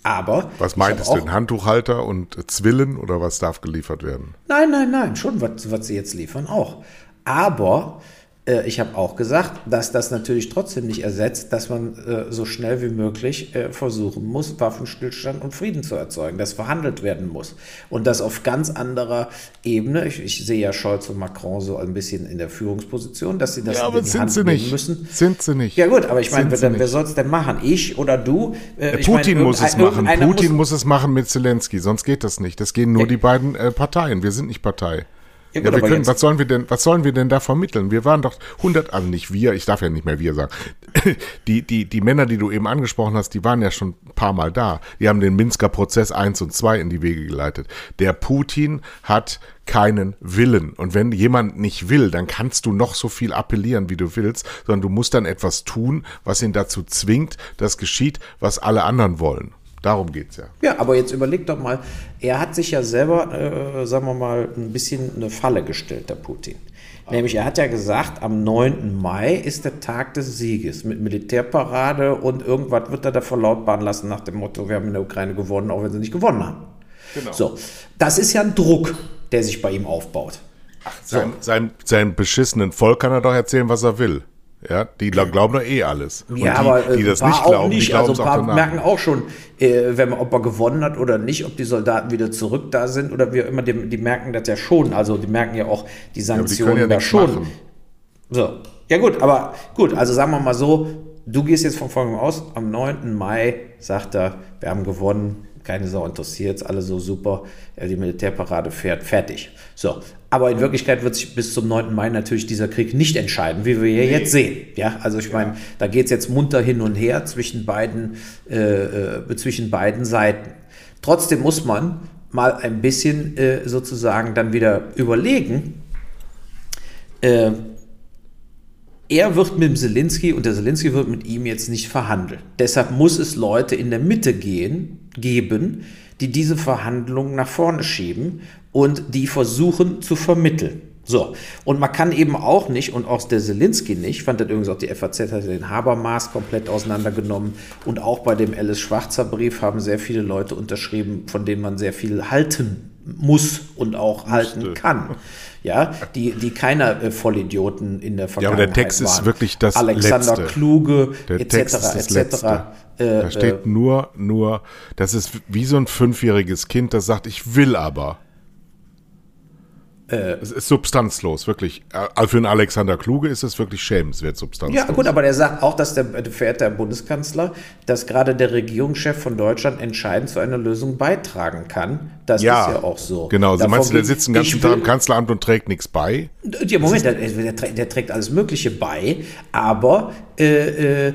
Aber. Was meintest du, ein Handtuchhalter und Zwillen oder was darf geliefert werden? Nein, nein, nein, schon, was, was sie jetzt liefern, auch. Aber äh, ich habe auch gesagt, dass das natürlich trotzdem nicht ersetzt, dass man äh, so schnell wie möglich äh, versuchen muss, Waffenstillstand und Frieden zu erzeugen, dass verhandelt werden muss. Und das auf ganz anderer Ebene. Ich, ich sehe ja Scholz und Macron so ein bisschen in der Führungsposition, dass sie das ja, aber in die sind Hand sie nicht. müssen. Sind sie nicht. Ja gut, aber ich meine, wer, wer soll es denn machen? Ich oder du? Äh, Putin mein, muss es machen. Putin muss, muss, es machen mit Zelensky, sonst geht das nicht. Das gehen nur die beiden äh, Parteien. Wir sind nicht Partei. Ja, gut, ja, wir können, was sollen wir denn, was sollen wir denn da vermitteln? Wir waren doch 100, also nicht wir, ich darf ja nicht mehr wir sagen. Die, die, die Männer, die du eben angesprochen hast, die waren ja schon ein paar Mal da. Die haben den Minsker Prozess 1 und 2 in die Wege geleitet. Der Putin hat keinen Willen. Und wenn jemand nicht will, dann kannst du noch so viel appellieren, wie du willst, sondern du musst dann etwas tun, was ihn dazu zwingt, dass geschieht, was alle anderen wollen. Darum geht es ja. Ja, aber jetzt überleg doch mal, er hat sich ja selber, äh, sagen wir mal, ein bisschen eine Falle gestellt, der Putin. Nämlich, er hat ja gesagt, am 9. Mai ist der Tag des Sieges mit Militärparade und irgendwas wird er da verlautbaren lassen nach dem Motto, wir haben in der Ukraine gewonnen, auch wenn sie nicht gewonnen haben. Genau. So, das ist ja ein Druck, der sich bei ihm aufbaut. Ach, sein, so. sein, sein beschissenen Volk kann er doch erzählen, was er will. Ja, die glauben doch eh alles. Und ja, die, aber die das nicht glauben, nicht. Die also ein paar merken auch schon, äh, wenn man, ob er gewonnen hat oder nicht, ob die Soldaten wieder zurück da sind oder wie auch immer, die, die merken das ja schon. Also die merken ja auch die Sanktionen ja, die ja da schon. Machen. So, ja gut, aber gut, also sagen wir mal so, du gehst jetzt von folgendem aus, am 9. Mai sagt er, wir haben gewonnen, keine Sau interessiert, alle so super, die Militärparade fährt, fertig. So, aber in Wirklichkeit wird sich bis zum 9. Mai natürlich dieser Krieg nicht entscheiden, wie wir nee. jetzt sehen. Ja, also ich meine, da geht es jetzt munter hin und her zwischen beiden, äh, äh, zwischen beiden Seiten. Trotzdem muss man mal ein bisschen äh, sozusagen dann wieder überlegen, äh, er wird mit dem Zelensky und der Zelensky wird mit ihm jetzt nicht verhandeln. Deshalb muss es Leute in der Mitte gehen, geben, die diese Verhandlungen nach vorne schieben und die versuchen zu vermitteln. So, und man kann eben auch nicht, und auch der Zelensky nicht, fand das übrigens auch die FAZ, hat den Habermas komplett auseinandergenommen und auch bei dem Alice Schwarzer Brief haben sehr viele Leute unterschrieben, von denen man sehr viel halten muss und auch halten kann. Ja, die, die keiner äh, Vollidioten in der Vergangenheit Ja, aber der Text waren. ist wirklich das Alexander Letzte. Kluge, der etc., Text ist das etc. Letzte. Äh, da steht äh, nur, nur, das ist wie so ein fünfjähriges Kind, das sagt, ich will aber. Es ist substanzlos, wirklich. Äh, für einen Alexander Kluge ist es wirklich schämenswert substanzlos. Ja, gut, aber der sagt auch, dass der verehrte Herr Bundeskanzler, dass gerade der Regierungschef von Deutschland entscheidend zu einer Lösung beitragen kann. Das Ja, ist ja auch so. Genau, Sie Davon meinst du, der sitzt den ganzen Tag im Kanzleramt und trägt nichts bei? Ja, Moment, der, der, der trägt alles Mögliche bei, aber äh, äh,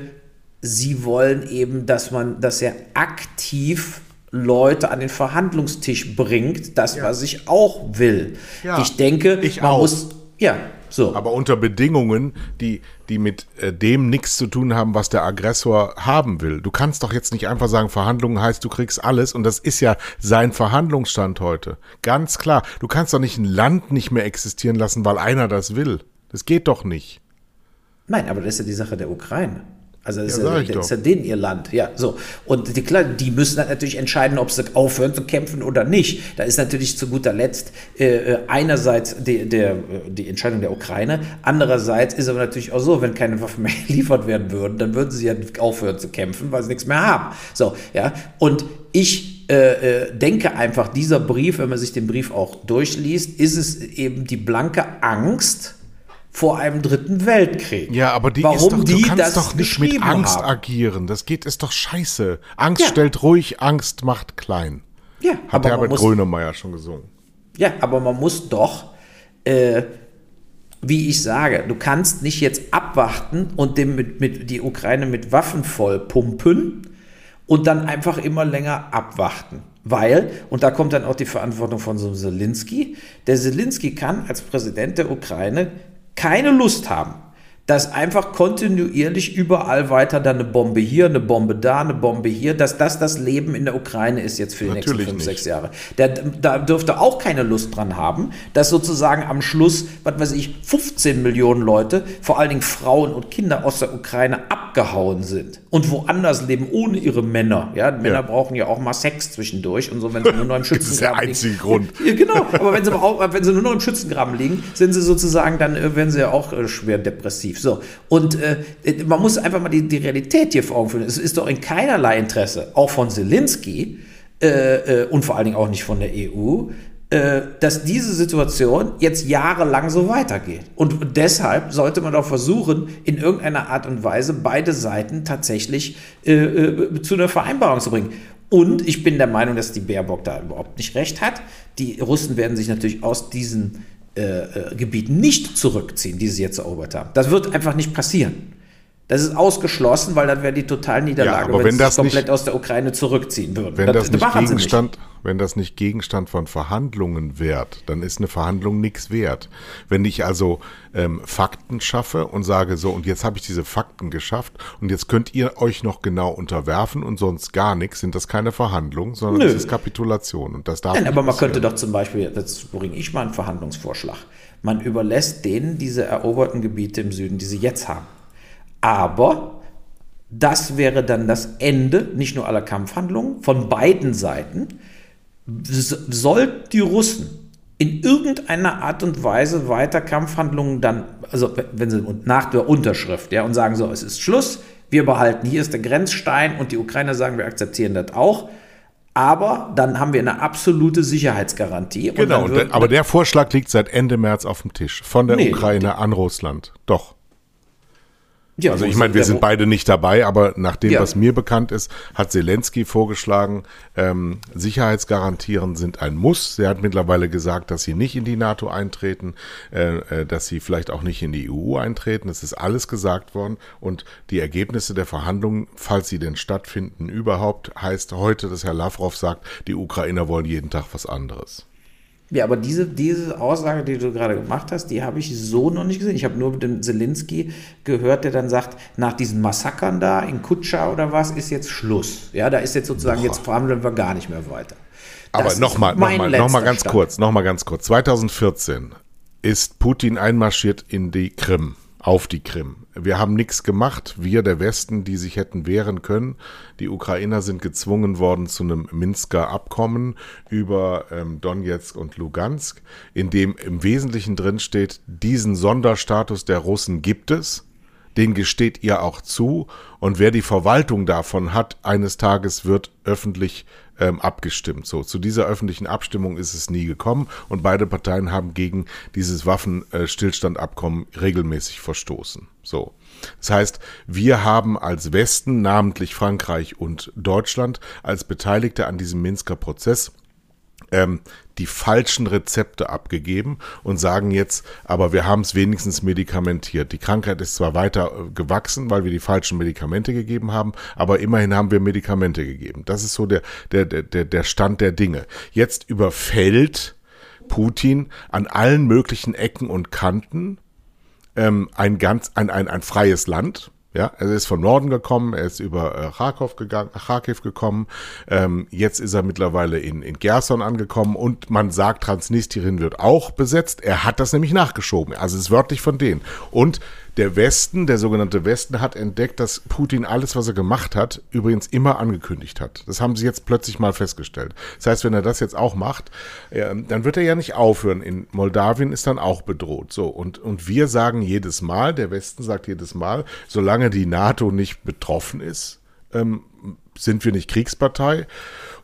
sie wollen eben, dass man, dass er aktiv Leute an den Verhandlungstisch bringt, das, was ich auch will. Ja, ich denke, ich man auch. muss, ja, so. Aber unter Bedingungen, die, die mit äh, dem nichts zu tun haben, was der Aggressor haben will. Du kannst doch jetzt nicht einfach sagen, Verhandlungen heißt, du kriegst alles. Und das ist ja sein Verhandlungsstand heute. Ganz klar. Du kannst doch nicht ein Land nicht mehr existieren lassen, weil einer das will. Das geht doch nicht. Nein, aber das ist ja die Sache der Ukraine. Also das, Ja, ist, ja, das ist ja denen ihr Land. Ja, so. Und die, klar, die müssen dann natürlich entscheiden, ob sie aufhören zu kämpfen oder nicht. Da ist natürlich zu guter Letzt äh, äh, einerseits die, der, äh, die Entscheidung der Ukraine, andererseits ist aber natürlich auch so, wenn keine Waffen mehr geliefert werden würden, dann würden sie ja aufhören zu kämpfen, weil sie nichts mehr haben. So, ja. Und ich äh, äh, denke einfach, dieser Brief, wenn man sich den Brief auch durchliest, ist es eben die blanke Angst vor einem dritten Weltkrieg. Ja, aber die Warum ist doch, du die kannst das doch nicht mit Angst haben. agieren. Das geht, ist doch scheiße. Angst Ja. stellt ruhig, Angst macht klein. Ja, Hat aber Herbert muss- Grönemeyer schon gesungen. Ja, aber man muss doch, äh, wie ich sage, du kannst nicht jetzt abwarten und dem mit, mit die Ukraine mit Waffen voll pumpen und dann einfach immer länger abwarten. Weil, und da kommt dann auch die Verantwortung von so einem Zelensky, der Zelensky kann als Präsident der Ukraine keine Lust haben, dass einfach kontinuierlich überall weiter dann eine Bombe hier, eine Bombe da, eine Bombe hier, dass das das Leben in der Ukraine ist jetzt für die Natürlich nächsten fünf, nicht. sechs Jahre. Der, da dürfte auch keine Lust dran haben, dass sozusagen am Schluss, was weiß ich, 15 Millionen Leute, vor allen Dingen Frauen und Kinder aus der Ukraine abgehauen sind und woanders leben ohne ihre Männer. Ja, Männer Ja. brauchen ja auch mal Sex zwischendurch und so, wenn sie nur noch im Das ist der Schützengraben einzige liegen. Grund. Ja, genau, aber wenn sie, wenn sie nur noch im Schützengraben liegen, sind sie sozusagen, dann äh, werden sie ja auch äh, schwer depressiv. So, und äh, man muss einfach mal die, die Realität hier vor Augen führen. Es ist doch in keinerlei Interesse, auch von Zelensky äh, äh, und vor allen Dingen auch nicht von der EU, äh, dass diese Situation jetzt jahrelang so weitergeht. Und deshalb sollte man doch versuchen, in irgendeiner Art und Weise beide Seiten tatsächlich äh, äh, zu einer Vereinbarung zu bringen. Und ich bin der Meinung, dass die Baerbock da überhaupt nicht recht hat. Die Russen werden sich natürlich aus diesen äh, äh, Gebieten nicht zurückziehen, die sie jetzt erobert haben. Das wird einfach nicht passieren. Das ist ausgeschlossen, weil dann wäre die Totalniederlage, Ja, wenn, wenn sie das komplett nicht- aus der Ukraine zurückziehen würden. Wenn das, nicht machen sie Gegenstand, wenn das nicht Gegenstand von Verhandlungen wärt, dann ist eine Verhandlung nichts wert. Wenn ich also ähm, Fakten schaffe und sage so, und jetzt habe ich diese Fakten geschafft und jetzt könnt ihr euch noch genau unterwerfen und sonst gar nichts, sind das keine Verhandlungen, sondern Nö. das ist Kapitulation und das darf Nein, aber man passieren. könnte doch zum Beispiel, das bringe ich mal einen Verhandlungsvorschlag. Man überlässt denen diese eroberten Gebiete im Süden, die sie jetzt haben. Aber das wäre dann das Ende nicht nur aller Kampfhandlungen von beiden Seiten. Sollten die Russen in irgendeiner Art und Weise weiter Kampfhandlungen dann, also wenn sie nach der Unterschrift, ja, und sagen so, es ist Schluss, wir behalten, hier ist der Grenzstein und die Ukrainer sagen, wir akzeptieren das auch. Aber dann haben wir eine absolute Sicherheitsgarantie. Genau, aber der Vorschlag liegt seit Ende März auf dem Tisch. Von der Nee, Ukraine an Russland. Doch. Ja, Also ich meine, wir sind beide nicht dabei, aber nach dem, Ja. was mir bekannt ist, hat Zelensky vorgeschlagen, ähm, Sicherheitsgarantieren sind ein Muss. Er hat mittlerweile gesagt, dass sie nicht in die NATO eintreten, äh, äh, dass sie vielleicht auch nicht in die EU eintreten. Es ist alles gesagt worden und die Ergebnisse der Verhandlungen, falls sie denn stattfinden überhaupt, heißt heute, dass Herr Lavrov sagt, die Ukrainer wollen jeden Tag was anderes. Ja, aber diese, diese Aussage, die du gerade gemacht hast, die habe ich so noch nicht gesehen. Ich habe nur mit dem Zelensky gehört, der dann sagt, nach diesen Massakern da in Kutscha oder was, ist jetzt Schluss. Ja, da ist jetzt sozusagen, jetzt verhandeln wir gar nicht mehr weiter. Aber Das nochmal, nochmal, nochmal ganz Stand. kurz, nochmal ganz kurz. 2014 ist Putin einmarschiert in die Krim, auf die Krim. Wir haben nichts gemacht, wir der Westen, die sich hätten wehren können. Die Ukrainer sind gezwungen worden zu einem Minsker Abkommen über ähm, Donetsk und Lugansk, in dem im Wesentlichen drin steht, diesen Sonderstatus der Russen gibt es den gesteht ihr auch zu. Und wer die Verwaltung davon hat, eines Tages wird öffentlich ähm, abgestimmt. So, zu dieser öffentlichen Abstimmung ist es nie gekommen und beide Parteien haben gegen dieses Waffenstillstandabkommen regelmäßig verstoßen. So. Das heißt, wir haben als Westen, namentlich Frankreich und Deutschland, als Beteiligte an diesem Minsker Prozess ähm, die falschen Rezepte abgegeben und sagen jetzt, aber wir haben es wenigstens medikamentiert. Die Krankheit ist zwar weiter äh, gewachsen, weil wir die falschen Medikamente gegeben haben, aber immerhin haben wir Medikamente gegeben. Das ist so der, der, der, der Stand der Dinge. Jetzt überfällt Putin an allen möglichen Ecken und Kanten ähm, ein ganz, ein, ein, ein freies Land, ja, er ist von Norden gekommen, er ist über äh, Kharkov gegangen, Kharkiv gekommen. Ähm, jetzt ist er mittlerweile in, in Gerson angekommen und man sagt, Transnistrien wird auch besetzt. Er hat das nämlich nachgeschoben. Also es ist wörtlich von denen. Und der Westen, der sogenannte Westen, hat entdeckt, dass Putin alles, was er gemacht hat, übrigens immer angekündigt hat. Das haben sie jetzt plötzlich mal festgestellt. Das heißt, wenn er das jetzt auch macht, dann wird er ja nicht aufhören. In Moldawien ist dann auch bedroht. So, und, und wir sagen jedes Mal, der Westen sagt jedes Mal, solange die NATO nicht betroffen ist, ähm, sind wir nicht Kriegspartei.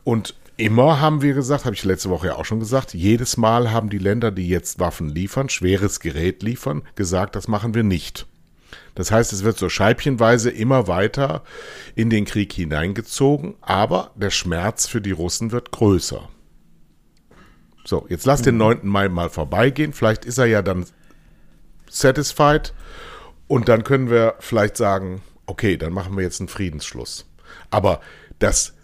Und immer haben wir gesagt, habe ich letzte Woche ja auch schon gesagt, jedes Mal haben die Länder, die jetzt Waffen liefern, schweres Gerät liefern, gesagt, das machen wir nicht. Das heißt, es wird so scheibchenweise immer weiter in den Krieg hineingezogen, aber der Schmerz für die Russen wird größer. So, jetzt lass den 9. Mai mal vorbeigehen. Vielleicht ist er ja dann satisfied und dann können wir vielleicht sagen, okay, dann machen wir jetzt einen Friedensschluss. Aber das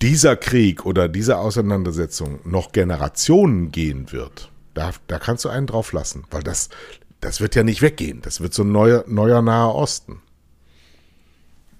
dieser Krieg oder diese Auseinandersetzung noch Generationen gehen wird, da, da kannst du einen drauf lassen, weil das, das wird ja nicht weggehen. Das wird so ein neuer, neuer Naher Osten.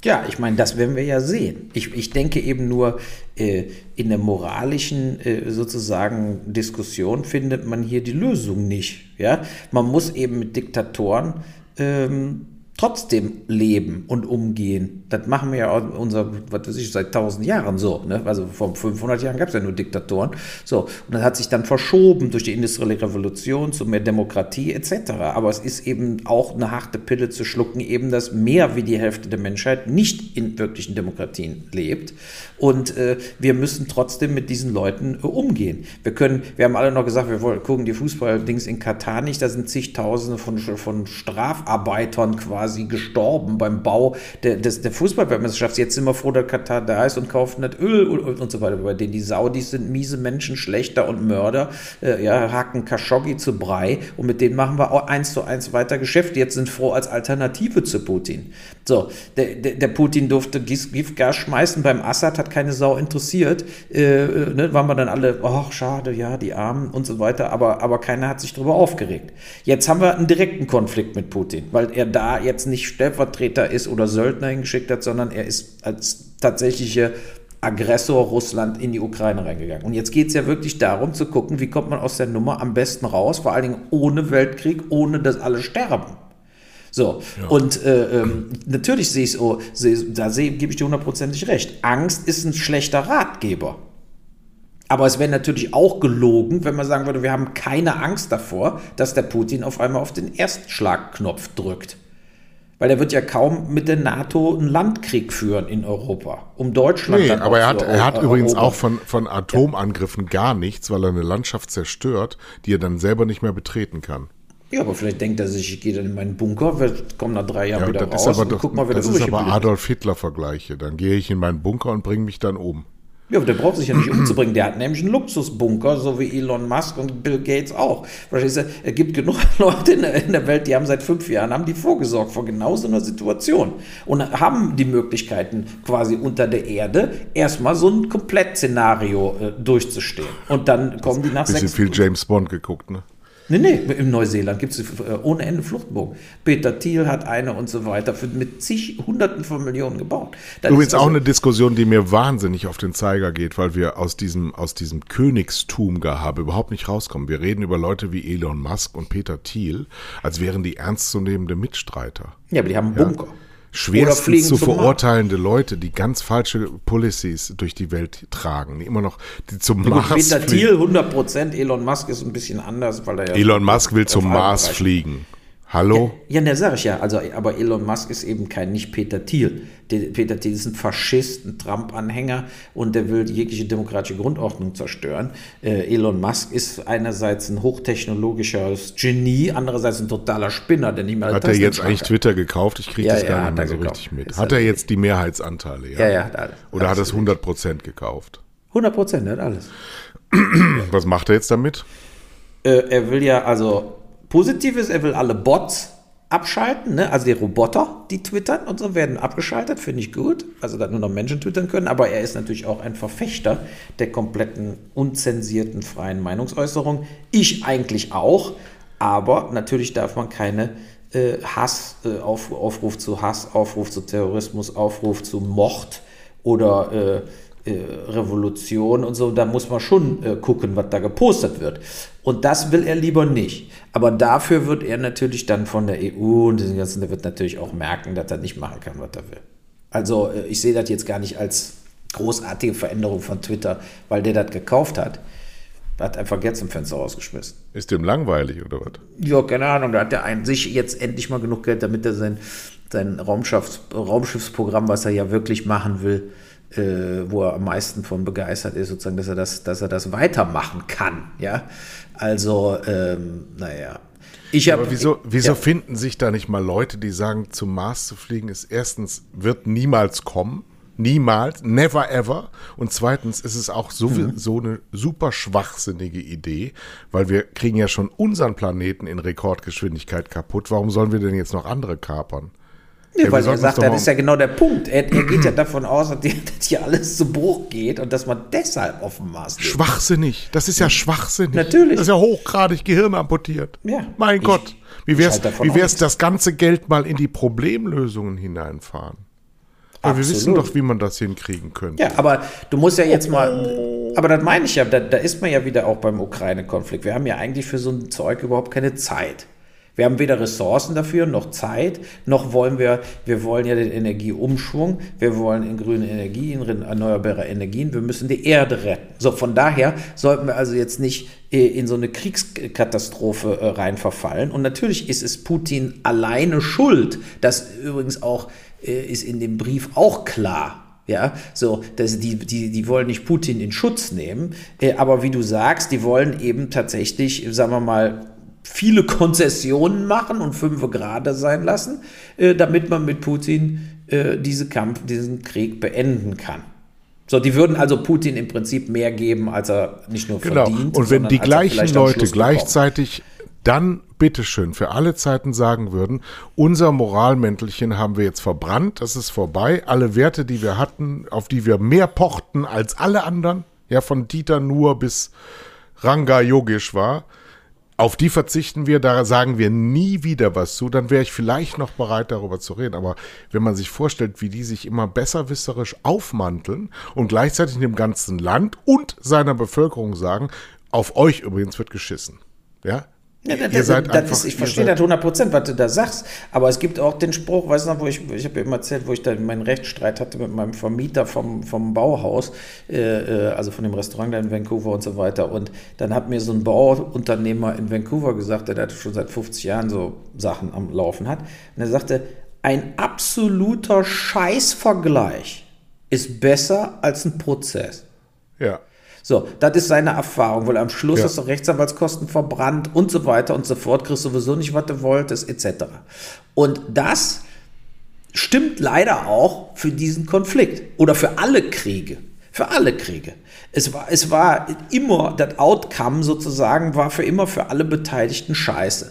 Ja, ich meine, das werden wir ja sehen. Ich, ich denke eben nur, äh, in der moralischen äh, sozusagen Diskussion findet man hier die Lösung nicht. Ja? Man muss eben mit Diktatoren ähm, trotzdem leben und umgehen. Das machen wir ja unser, was weiß ich, seit tausend Jahren so. Ne? Also vor 500 Jahren gab es ja nur Diktatoren. So, und das hat sich dann verschoben durch die industrielle Revolution zu mehr Demokratie etc. Aber es ist eben auch eine harte Pille zu schlucken, eben dass mehr wie die Hälfte der Menschheit nicht in wirklichen Demokratien lebt. Und äh, wir müssen trotzdem mit diesen Leuten äh, umgehen. Wir können, wir haben alle noch gesagt, wir wollen, gucken die Fußball-Dings in Katar nicht, da sind zigtausende von, von Strafarbeitern quasi gestorben beim Bau der, des, der Fußballweltmeisterschaft. Jetzt sind wir froh, dass Katar da ist und kaufen nicht Öl und, und so weiter. Bei denen die Saudis sind miese Menschen, Schlechter und Mörder, äh, ja, hacken Khashoggi zu Brei und mit denen machen wir auch eins zu eins weiter Geschäft. Jetzt sind froh als Alternative zu Putin. So, der, der, der Putin durfte Giftgas schmeißen, beim Assad hat keine Sau interessiert. Äh, äh, ne, waren wir dann alle, ach, schade, ja, die Armen und so weiter, aber, aber keiner hat sich darüber aufgeregt. Jetzt haben wir einen direkten Konflikt mit Putin, weil er da jetzt nicht Stellvertreter ist oder Söldner hingeschickt hat, sondern er ist als tatsächliche Aggressor Russland in die Ukraine reingegangen. Und jetzt geht es ja wirklich darum zu gucken, wie kommt man aus der Nummer am besten raus, vor allen Dingen ohne Weltkrieg, ohne dass alle sterben. So, ja. und äh, ähm, natürlich sehe ich es, oh, da gebe ich dir hundertprozentig recht. Angst ist ein schlechter Ratgeber. Aber es wäre natürlich auch gelogen, wenn man sagen würde, wir haben keine Angst davor, dass der Putin auf einmal auf den Erstschlagknopf drückt weil er wird ja kaum mit der NATO einen Landkrieg führen in Europa, um Deutschland nee, dann aber er hat, er hat übrigens auch von, von Atomangriffen ja. gar nichts, weil er eine Landschaft zerstört, die er dann selber nicht mehr betreten kann. Ja, aber vielleicht denkt er sich, ich gehe dann in meinen Bunker, komme nach drei Jahren ja, wieder raus und doch, guck mal, wer Das ist aber Adolf Hitler-Vergleiche. Dann gehe ich in meinen Bunker und bringe mich dann um. Ja, der braucht sich ja nicht umzubringen. Der hat nämlich einen Luxusbunker, so wie Elon Musk und Bill Gates auch. Es gibt genug Leute in der, in der, Welt, die haben seit fünf Jahren haben die vorgesorgt vor genau so einer Situation und haben die Möglichkeiten quasi unter der Erde erstmal so ein Komplettszenario äh, durchzustehen. Und dann kommen die nach sechs. Bisschen viel James Bond geguckt, ne? Nee, nee, in Neuseeland gibt es äh, ohne Ende Fluchtbogen. Peter Thiel hat eine und so weiter für, mit zig Hunderten von Millionen gebaut. Das Übrigens also, auch eine Diskussion, die mir wahnsinnig auf den Zeiger geht, weil wir aus diesem, aus diesem Königstum-Gehabe überhaupt nicht rauskommen. Wir reden über Leute wie Elon Musk und Peter Thiel, als wären die ernstzunehmende Mitstreiter. Ja, aber die haben einen Bunker. Ja? Schwerstens zu verurteilende Leute, die ganz falsche Policies durch die Welt tragen, die immer noch die zum Mars Peter Thiel 100 Prozent, Elon Musk ist ein bisschen anders, weil er ja Elon Musk will zum Mars fliegen. Hallo? Ja, ja, der sage ich ja. Also, aber Elon Musk ist eben kein nicht Peter Thiel. Peter Thiel ist ein Faschist, ein Trump-Anhänger und der will jegliche demokratische Grundordnung zerstören. Äh, Elon Musk ist einerseits ein hochtechnologisches Genie, andererseits ein totaler Spinner, der nicht mehr Hat er jetzt eigentlich Twitter gekauft? Ich kriege Ja, das ja, gar nicht mehr er so gekauft. richtig mit. Ist Hat er- er jetzt die Mehrheitsanteile? Ja, ja. hat alles- Oder hat er es 100% gekauft? 100 Prozent, hat alles. Was macht er jetzt damit? Äh, er will ja, also positiv ist, er will alle Bots abschalten, ne? also die Roboter, die twittern und so, werden abgeschaltet, finde ich gut. Also, dass nur noch Menschen twittern können, aber er ist natürlich auch ein Verfechter der kompletten unzensierten freien Meinungsäußerung. Ich eigentlich auch, aber natürlich darf man keine äh, Hass, äh, auf, Aufruf zu Hass, Aufruf zu Terrorismus, Aufruf zu Mord oder äh, Revolution und so, da muss man schon äh, gucken, was da gepostet wird. Und das will er lieber nicht. Aber dafür wird er natürlich dann von der EU und diesen ganzen, der wird natürlich auch merken, dass er nicht machen kann, was er will. Also äh, ich sehe das jetzt gar nicht als großartige Veränderung von Twitter, weil der das gekauft hat. Hat einfach Geld zum Fenster rausgeschmissen. Ist dem langweilig oder was? Ja, keine Ahnung, da hat er ein, sich jetzt endlich mal genug Geld, damit er sein, sein Raumschiffs, Raumschiffsprogramm, was er ja wirklich machen will, äh, wo er am meisten von begeistert ist, sozusagen, dass er das, dass er das weitermachen kann. Ja, also, ähm, naja. Ich hab, Aber wieso, wieso ja, finden sich da nicht mal Leute, die sagen, zum Mars zu fliegen ist erstens, wird niemals kommen. Niemals, never ever. Und zweitens ist es auch so, Mhm. so eine super schwachsinnige Idee, weil wir kriegen ja schon unseren Planeten in Rekordgeschwindigkeit kaputt. Warum sollen wir denn jetzt noch andere kapern? Nee, Ja, weil er sagt, das ist ja genau der Punkt. Er, er geht ja davon aus, dass hier- alles zu Bruch geht und dass man deshalb Mars lebt. Schwachsinnig. Das ist ja schwachsinnig. Natürlich. Das ist ja hochgradig gehirnamputiert. Ja. Mein Ich- Gott. Wie wär's, davon wie wär's das ganze Geld mal in die Problemlösungen hineinfahren? Weil wir wissen doch, wie man das hinkriegen könnte. Ja, aber du musst ja jetzt mal, aber das meine ich ja, da, da ist man ja wieder auch beim Ukraine-Konflikt. Wir haben ja eigentlich für so ein Zeug überhaupt keine Zeit. Wir haben weder Ressourcen dafür, noch Zeit, noch wollen wir, wir wollen ja den Energieumschwung, wir wollen in grüne Energie, in erneuerbare Energien, wir müssen die Erde retten. So, von daher sollten wir also jetzt nicht äh, in so eine Kriegskatastrophe äh, rein verfallen. Und natürlich ist es Putin alleine schuld. Das übrigens auch äh, ist in dem Brief auch klar. Ja, so, dass die, die, die wollen nicht Putin in Schutz nehmen, aber wie du sagst, die wollen eben tatsächlich, sagen wir mal, viele Konzessionen machen und fünf Grade sein lassen, äh, damit man mit Putin äh, diese Kampf, diesen Krieg beenden kann. So, die würden also Putin im Prinzip mehr geben, als er nicht nur Genau. verdient. Und wenn die gleichen Leute gleichzeitig dann bitteschön für alle Zeiten sagen würden, unser Moralmäntelchen haben wir jetzt verbrannt, das ist vorbei, alle Werte, die wir hatten, auf die wir mehr pochten als alle anderen, ja, von Dieter Nuhr bis Ranga Yogeshwar, auf die verzichten wir, da sagen wir nie wieder was zu, dann wäre ich vielleicht noch bereit, darüber zu reden. Aber wenn man sich vorstellt, wie die sich immer besserwisserisch aufmanteln und gleichzeitig dem ganzen Land und seiner Bevölkerung sagen, auf euch übrigens wird geschissen. Ja? Ja, das, seid das einfach- ist, ich verstehe das 100 Prozent, was du da sagst. Aber es gibt auch den Spruch, weißt du noch, wo ich, ich habe ja immer erzählt, wo ich da meinen Rechtsstreit hatte mit meinem Vermieter vom, vom Bauhaus, äh, äh, also von dem Restaurant da in Vancouver und so weiter. Und dann hat mir so ein Bauunternehmer in Vancouver gesagt, der da schon seit 50 Jahren so Sachen am Laufen hat. Und er sagte, ein absoluter Scheißvergleich ist besser als ein Prozess. Ja. So, das ist seine Erfahrung, weil am Schluss Ja. hast du Rechtsanwaltskosten verbrannt und so weiter und so fort, kriegst sowieso nicht, was du wolltest, etc. Und das stimmt leider auch für diesen Konflikt oder für alle Kriege. Für alle Kriege. Es war, es war immer, das Outcome sozusagen war für immer für alle Beteiligten scheiße.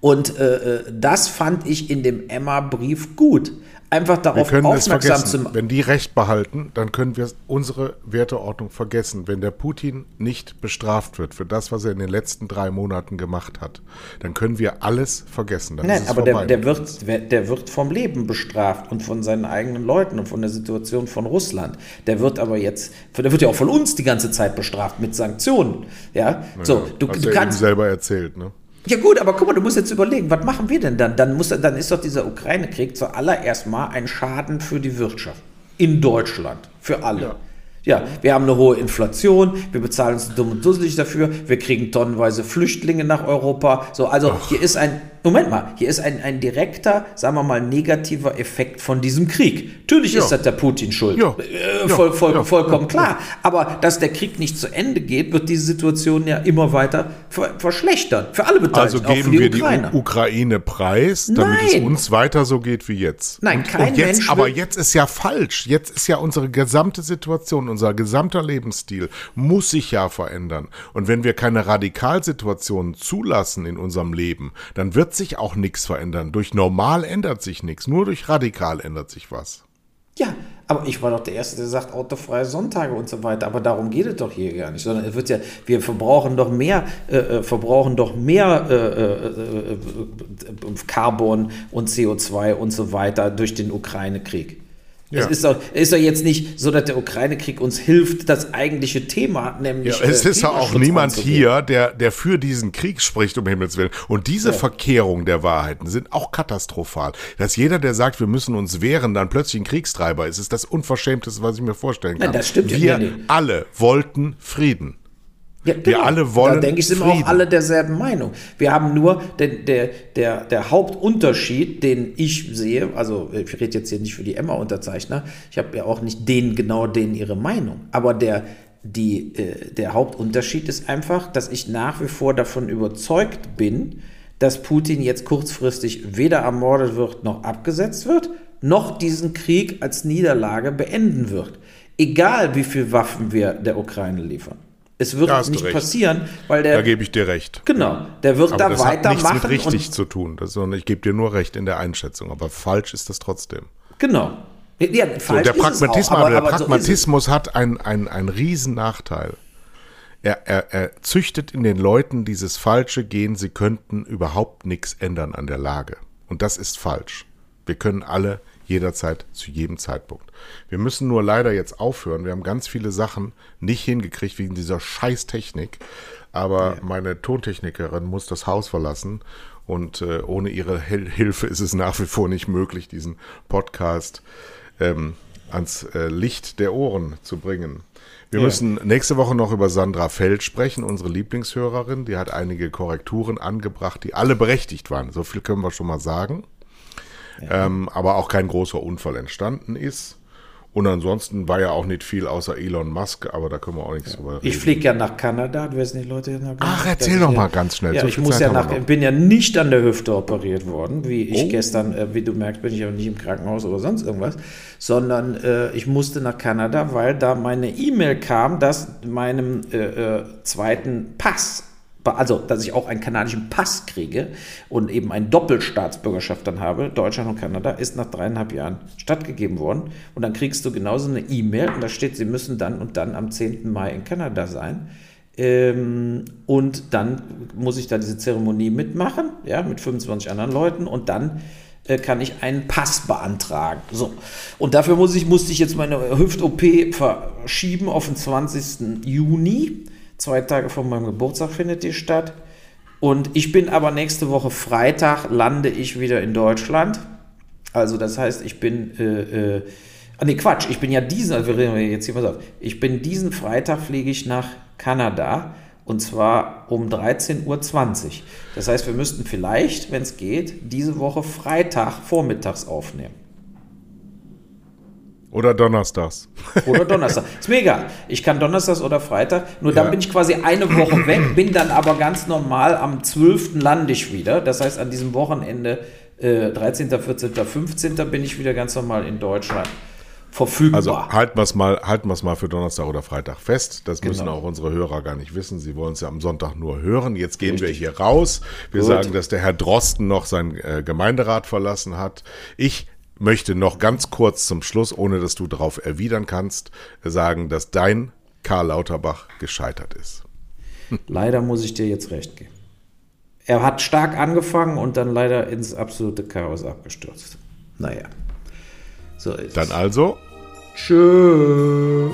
Und äh, äh, das fand ich in dem Emma-Brief gut. Einfach Wir darauf es aufmerksam zu vergessen. machen. Wenn die Recht behalten, dann können wir unsere Werteordnung vergessen. Wenn der Putin nicht bestraft wird für das, was er in den letzten drei Monaten gemacht hat, dann können wir alles vergessen. Dann ist Nein, es aber der, der, wird, der wird vom Leben bestraft und von seinen eigenen Leuten und von der Situation von Russland. Der wird aber jetzt, der wird ja auch von uns die ganze Zeit bestraft mit Sanktionen. Ja, so, du, du kannst. selber erzählt, ne? Ja gut, aber guck mal, du musst jetzt überlegen, was machen wir denn dann? Dann, muss, dann ist doch dieser Ukraine-Krieg zuallererst mal ein Schaden für die Wirtschaft. In Deutschland. Für alle. Ja. wir haben eine hohe Inflation, wir bezahlen uns dumm und dusselig dafür, wir kriegen tonnenweise Flüchtlinge nach Europa. So, also hier ist ein, Moment mal, hier ist ein, ein direkter, sagen wir mal, negativer Effekt von diesem Krieg. Natürlich Ja. ist das der Putin schuld. Ja. Äh, voll, voll, Ja. vollkommen klar. Aber dass der Krieg nicht zu Ende geht, wird diese Situation ja immer weiter ver verschlechtern. Für alle Beteiligten, Also auch für geben die wir die Ukrainer. U Ukraine preis, damit es Nein. uns weiter so geht wie jetzt. Nein, und, kein und jetzt, Mensch Aber jetzt ist ja falsch. Jetzt ist ja unsere gesamte Situation, unser gesamter Lebensstil muss sich ja verändern. Und wenn wir keine Radikalsituationen zulassen in unserem Leben, dann wird sich auch nichts verändern. Durch normal ändert sich nichts, nur durch radikal ändert sich was. Ja, aber ich war doch der Erste, der sagt, autofreie Sonntage und so weiter. Aber darum geht es doch hier gar nicht. Sondern es wird ja, wir verbrauchen doch mehr, äh, äh, verbrauchen doch mehr äh, äh, äh, äh, Carbon und CO2 und so weiter durch den Ukraine-Krieg. Ja. Es ist doch, es ist doch jetzt nicht so, dass der Ukraine-Krieg uns hilft, das eigentliche Thema, nämlich. Ja, es äh, ist ja auch niemand anzugehen. hier, der, der für diesen Krieg spricht, um Himmels Willen. Und diese Verkehrung der Wahrheiten sind auch katastrophal. Dass jeder, der sagt, wir müssen uns wehren, dann plötzlich ein Kriegstreiber ist, ist das Unverschämteste, was ich mir vorstellen kann. Nein, das stimmt ja Wir alle wollten Frieden. Ja, genau. alle wollen Da denke ich, sind wir Frieden. auch alle derselben Meinung. Wir haben nur den, der, der, der Hauptunterschied, den ich sehe, also ich rede jetzt hier nicht für die Emma-Unterzeichner, ich habe ja auch nicht denen genau denen ihre Meinung, aber der, die, äh, der Hauptunterschied ist einfach, dass ich nach wie vor davon überzeugt bin, dass Putin jetzt kurzfristig weder ermordet wird noch abgesetzt wird, noch diesen Krieg als Niederlage beenden wird. Egal wie viel Waffen wir der Ukraine liefern. Es wird nicht recht. passieren, weil der Da gebe ich dir recht. genau, der wird Aber da das hat nichts mit weitermachen richtig zu tun, sondern ich gebe dir nur recht in der Einschätzung. Aber falsch ist das trotzdem. genau. Ja, So, falsch der Pragmatismus, auch, aber, der aber so. Pragmatismus hat einen, einen, einen riesen Nachteil. Er, er, er züchtet in den Leuten dieses falsche Gen, sie könnten überhaupt nichts ändern an der Lage. Und das ist falsch. Wir können alle jederzeit zu jedem Zeitpunkt. Wir müssen nur leider jetzt aufhören. Wir haben ganz viele Sachen nicht hingekriegt wegen dieser scheiß Technik. Aber meine Tontechnikerin muss das Haus verlassen und äh, ohne ihre Hil Hilfe ist es nach wie vor nicht möglich, diesen Podcast ähm, ans äh, Licht der Ohren zu bringen. Wir Ja. müssen nächste Woche noch über Sandra Feld sprechen, unsere Lieblingshörerin. Die hat einige Korrekturen angebracht, die alle berechtigt waren. So viel können wir schon mal sagen. Ähm, aber auch kein großer Unfall entstanden ist. Und ansonsten war ja auch nicht viel außer Elon Musk, aber da können wir auch nichts drüber reden. Ich fliege ja nach Kanada, du weißt nicht, Leute. ja gar Ach, erzähl doch mal ganz schnell. Ja, So ich muss Zeit ja nach, bin ja nicht an der Hüfte operiert worden, wie ich Oh. gestern, äh, wie du merkst, bin ich aber nicht im Krankenhaus oder sonst irgendwas, sondern äh, ich musste nach Kanada, weil da meine E-Mail kam, dass meinem äh, äh, zweiten Pass also dass ich auch einen kanadischen Pass kriege und eben eine Doppelstaatsbürgerschaft dann habe, Deutschland und Kanada, ist nach dreieinhalb Jahren stattgegeben worden. Und dann kriegst du genauso eine E-Mail und da steht, sie müssen dann und dann am 10. Mai in Kanada sein. Ähm, und dann muss ich da diese Zeremonie mitmachen, ja, mit 25 anderen Leuten und dann äh, kann ich einen Pass beantragen. So. Und dafür muss ich, musste ich jetzt meine Hüft-OP verschieben auf den 20. Juni. Zwei Tage vor meinem Geburtstag findet die statt. Und ich bin aber nächste Woche Freitag lande ich wieder in Deutschland. Also das heißt, ich bin, äh, äh, ah nee, Quatsch, ich bin ja diesen, wir reden jetzt hier was auf. Ich bin diesen Freitag fliege ich nach Kanada und zwar um 13.20 Uhr. Das heißt, wir müssten vielleicht, wenn es geht, diese Woche Freitag vormittags aufnehmen. Oder donnerstags. Oder Donnerstag. Ist mir egal. Ich kann Donnerstags oder Freitag. Nur dann Ja. bin ich quasi eine Woche weg, bin dann aber ganz normal am 12. lande ich wieder. Das heißt, an diesem Wochenende, äh, 13., 14., 15. bin ich wieder ganz normal in Deutschland verfügbar. Also halten wir es mal, halten wir's mal für Donnerstag oder Freitag fest. Das müssen Genau. auch unsere Hörer gar nicht wissen. Sie wollen es ja am Sonntag nur hören. Jetzt gehen wir Richtig. hier raus. Wir Gut. sagen, dass der Herr Drosten noch seinen äh, Gemeinderat verlassen hat. Ich möchte noch ganz kurz zum Schluss, ohne dass du darauf erwidern kannst, sagen, dass dein Karl Lauterbach gescheitert ist. leider muss ich dir jetzt recht geben. Er hat stark angefangen und dann leider ins absolute Chaos abgestürzt. Naja. So ist Dann es. also, Tschö.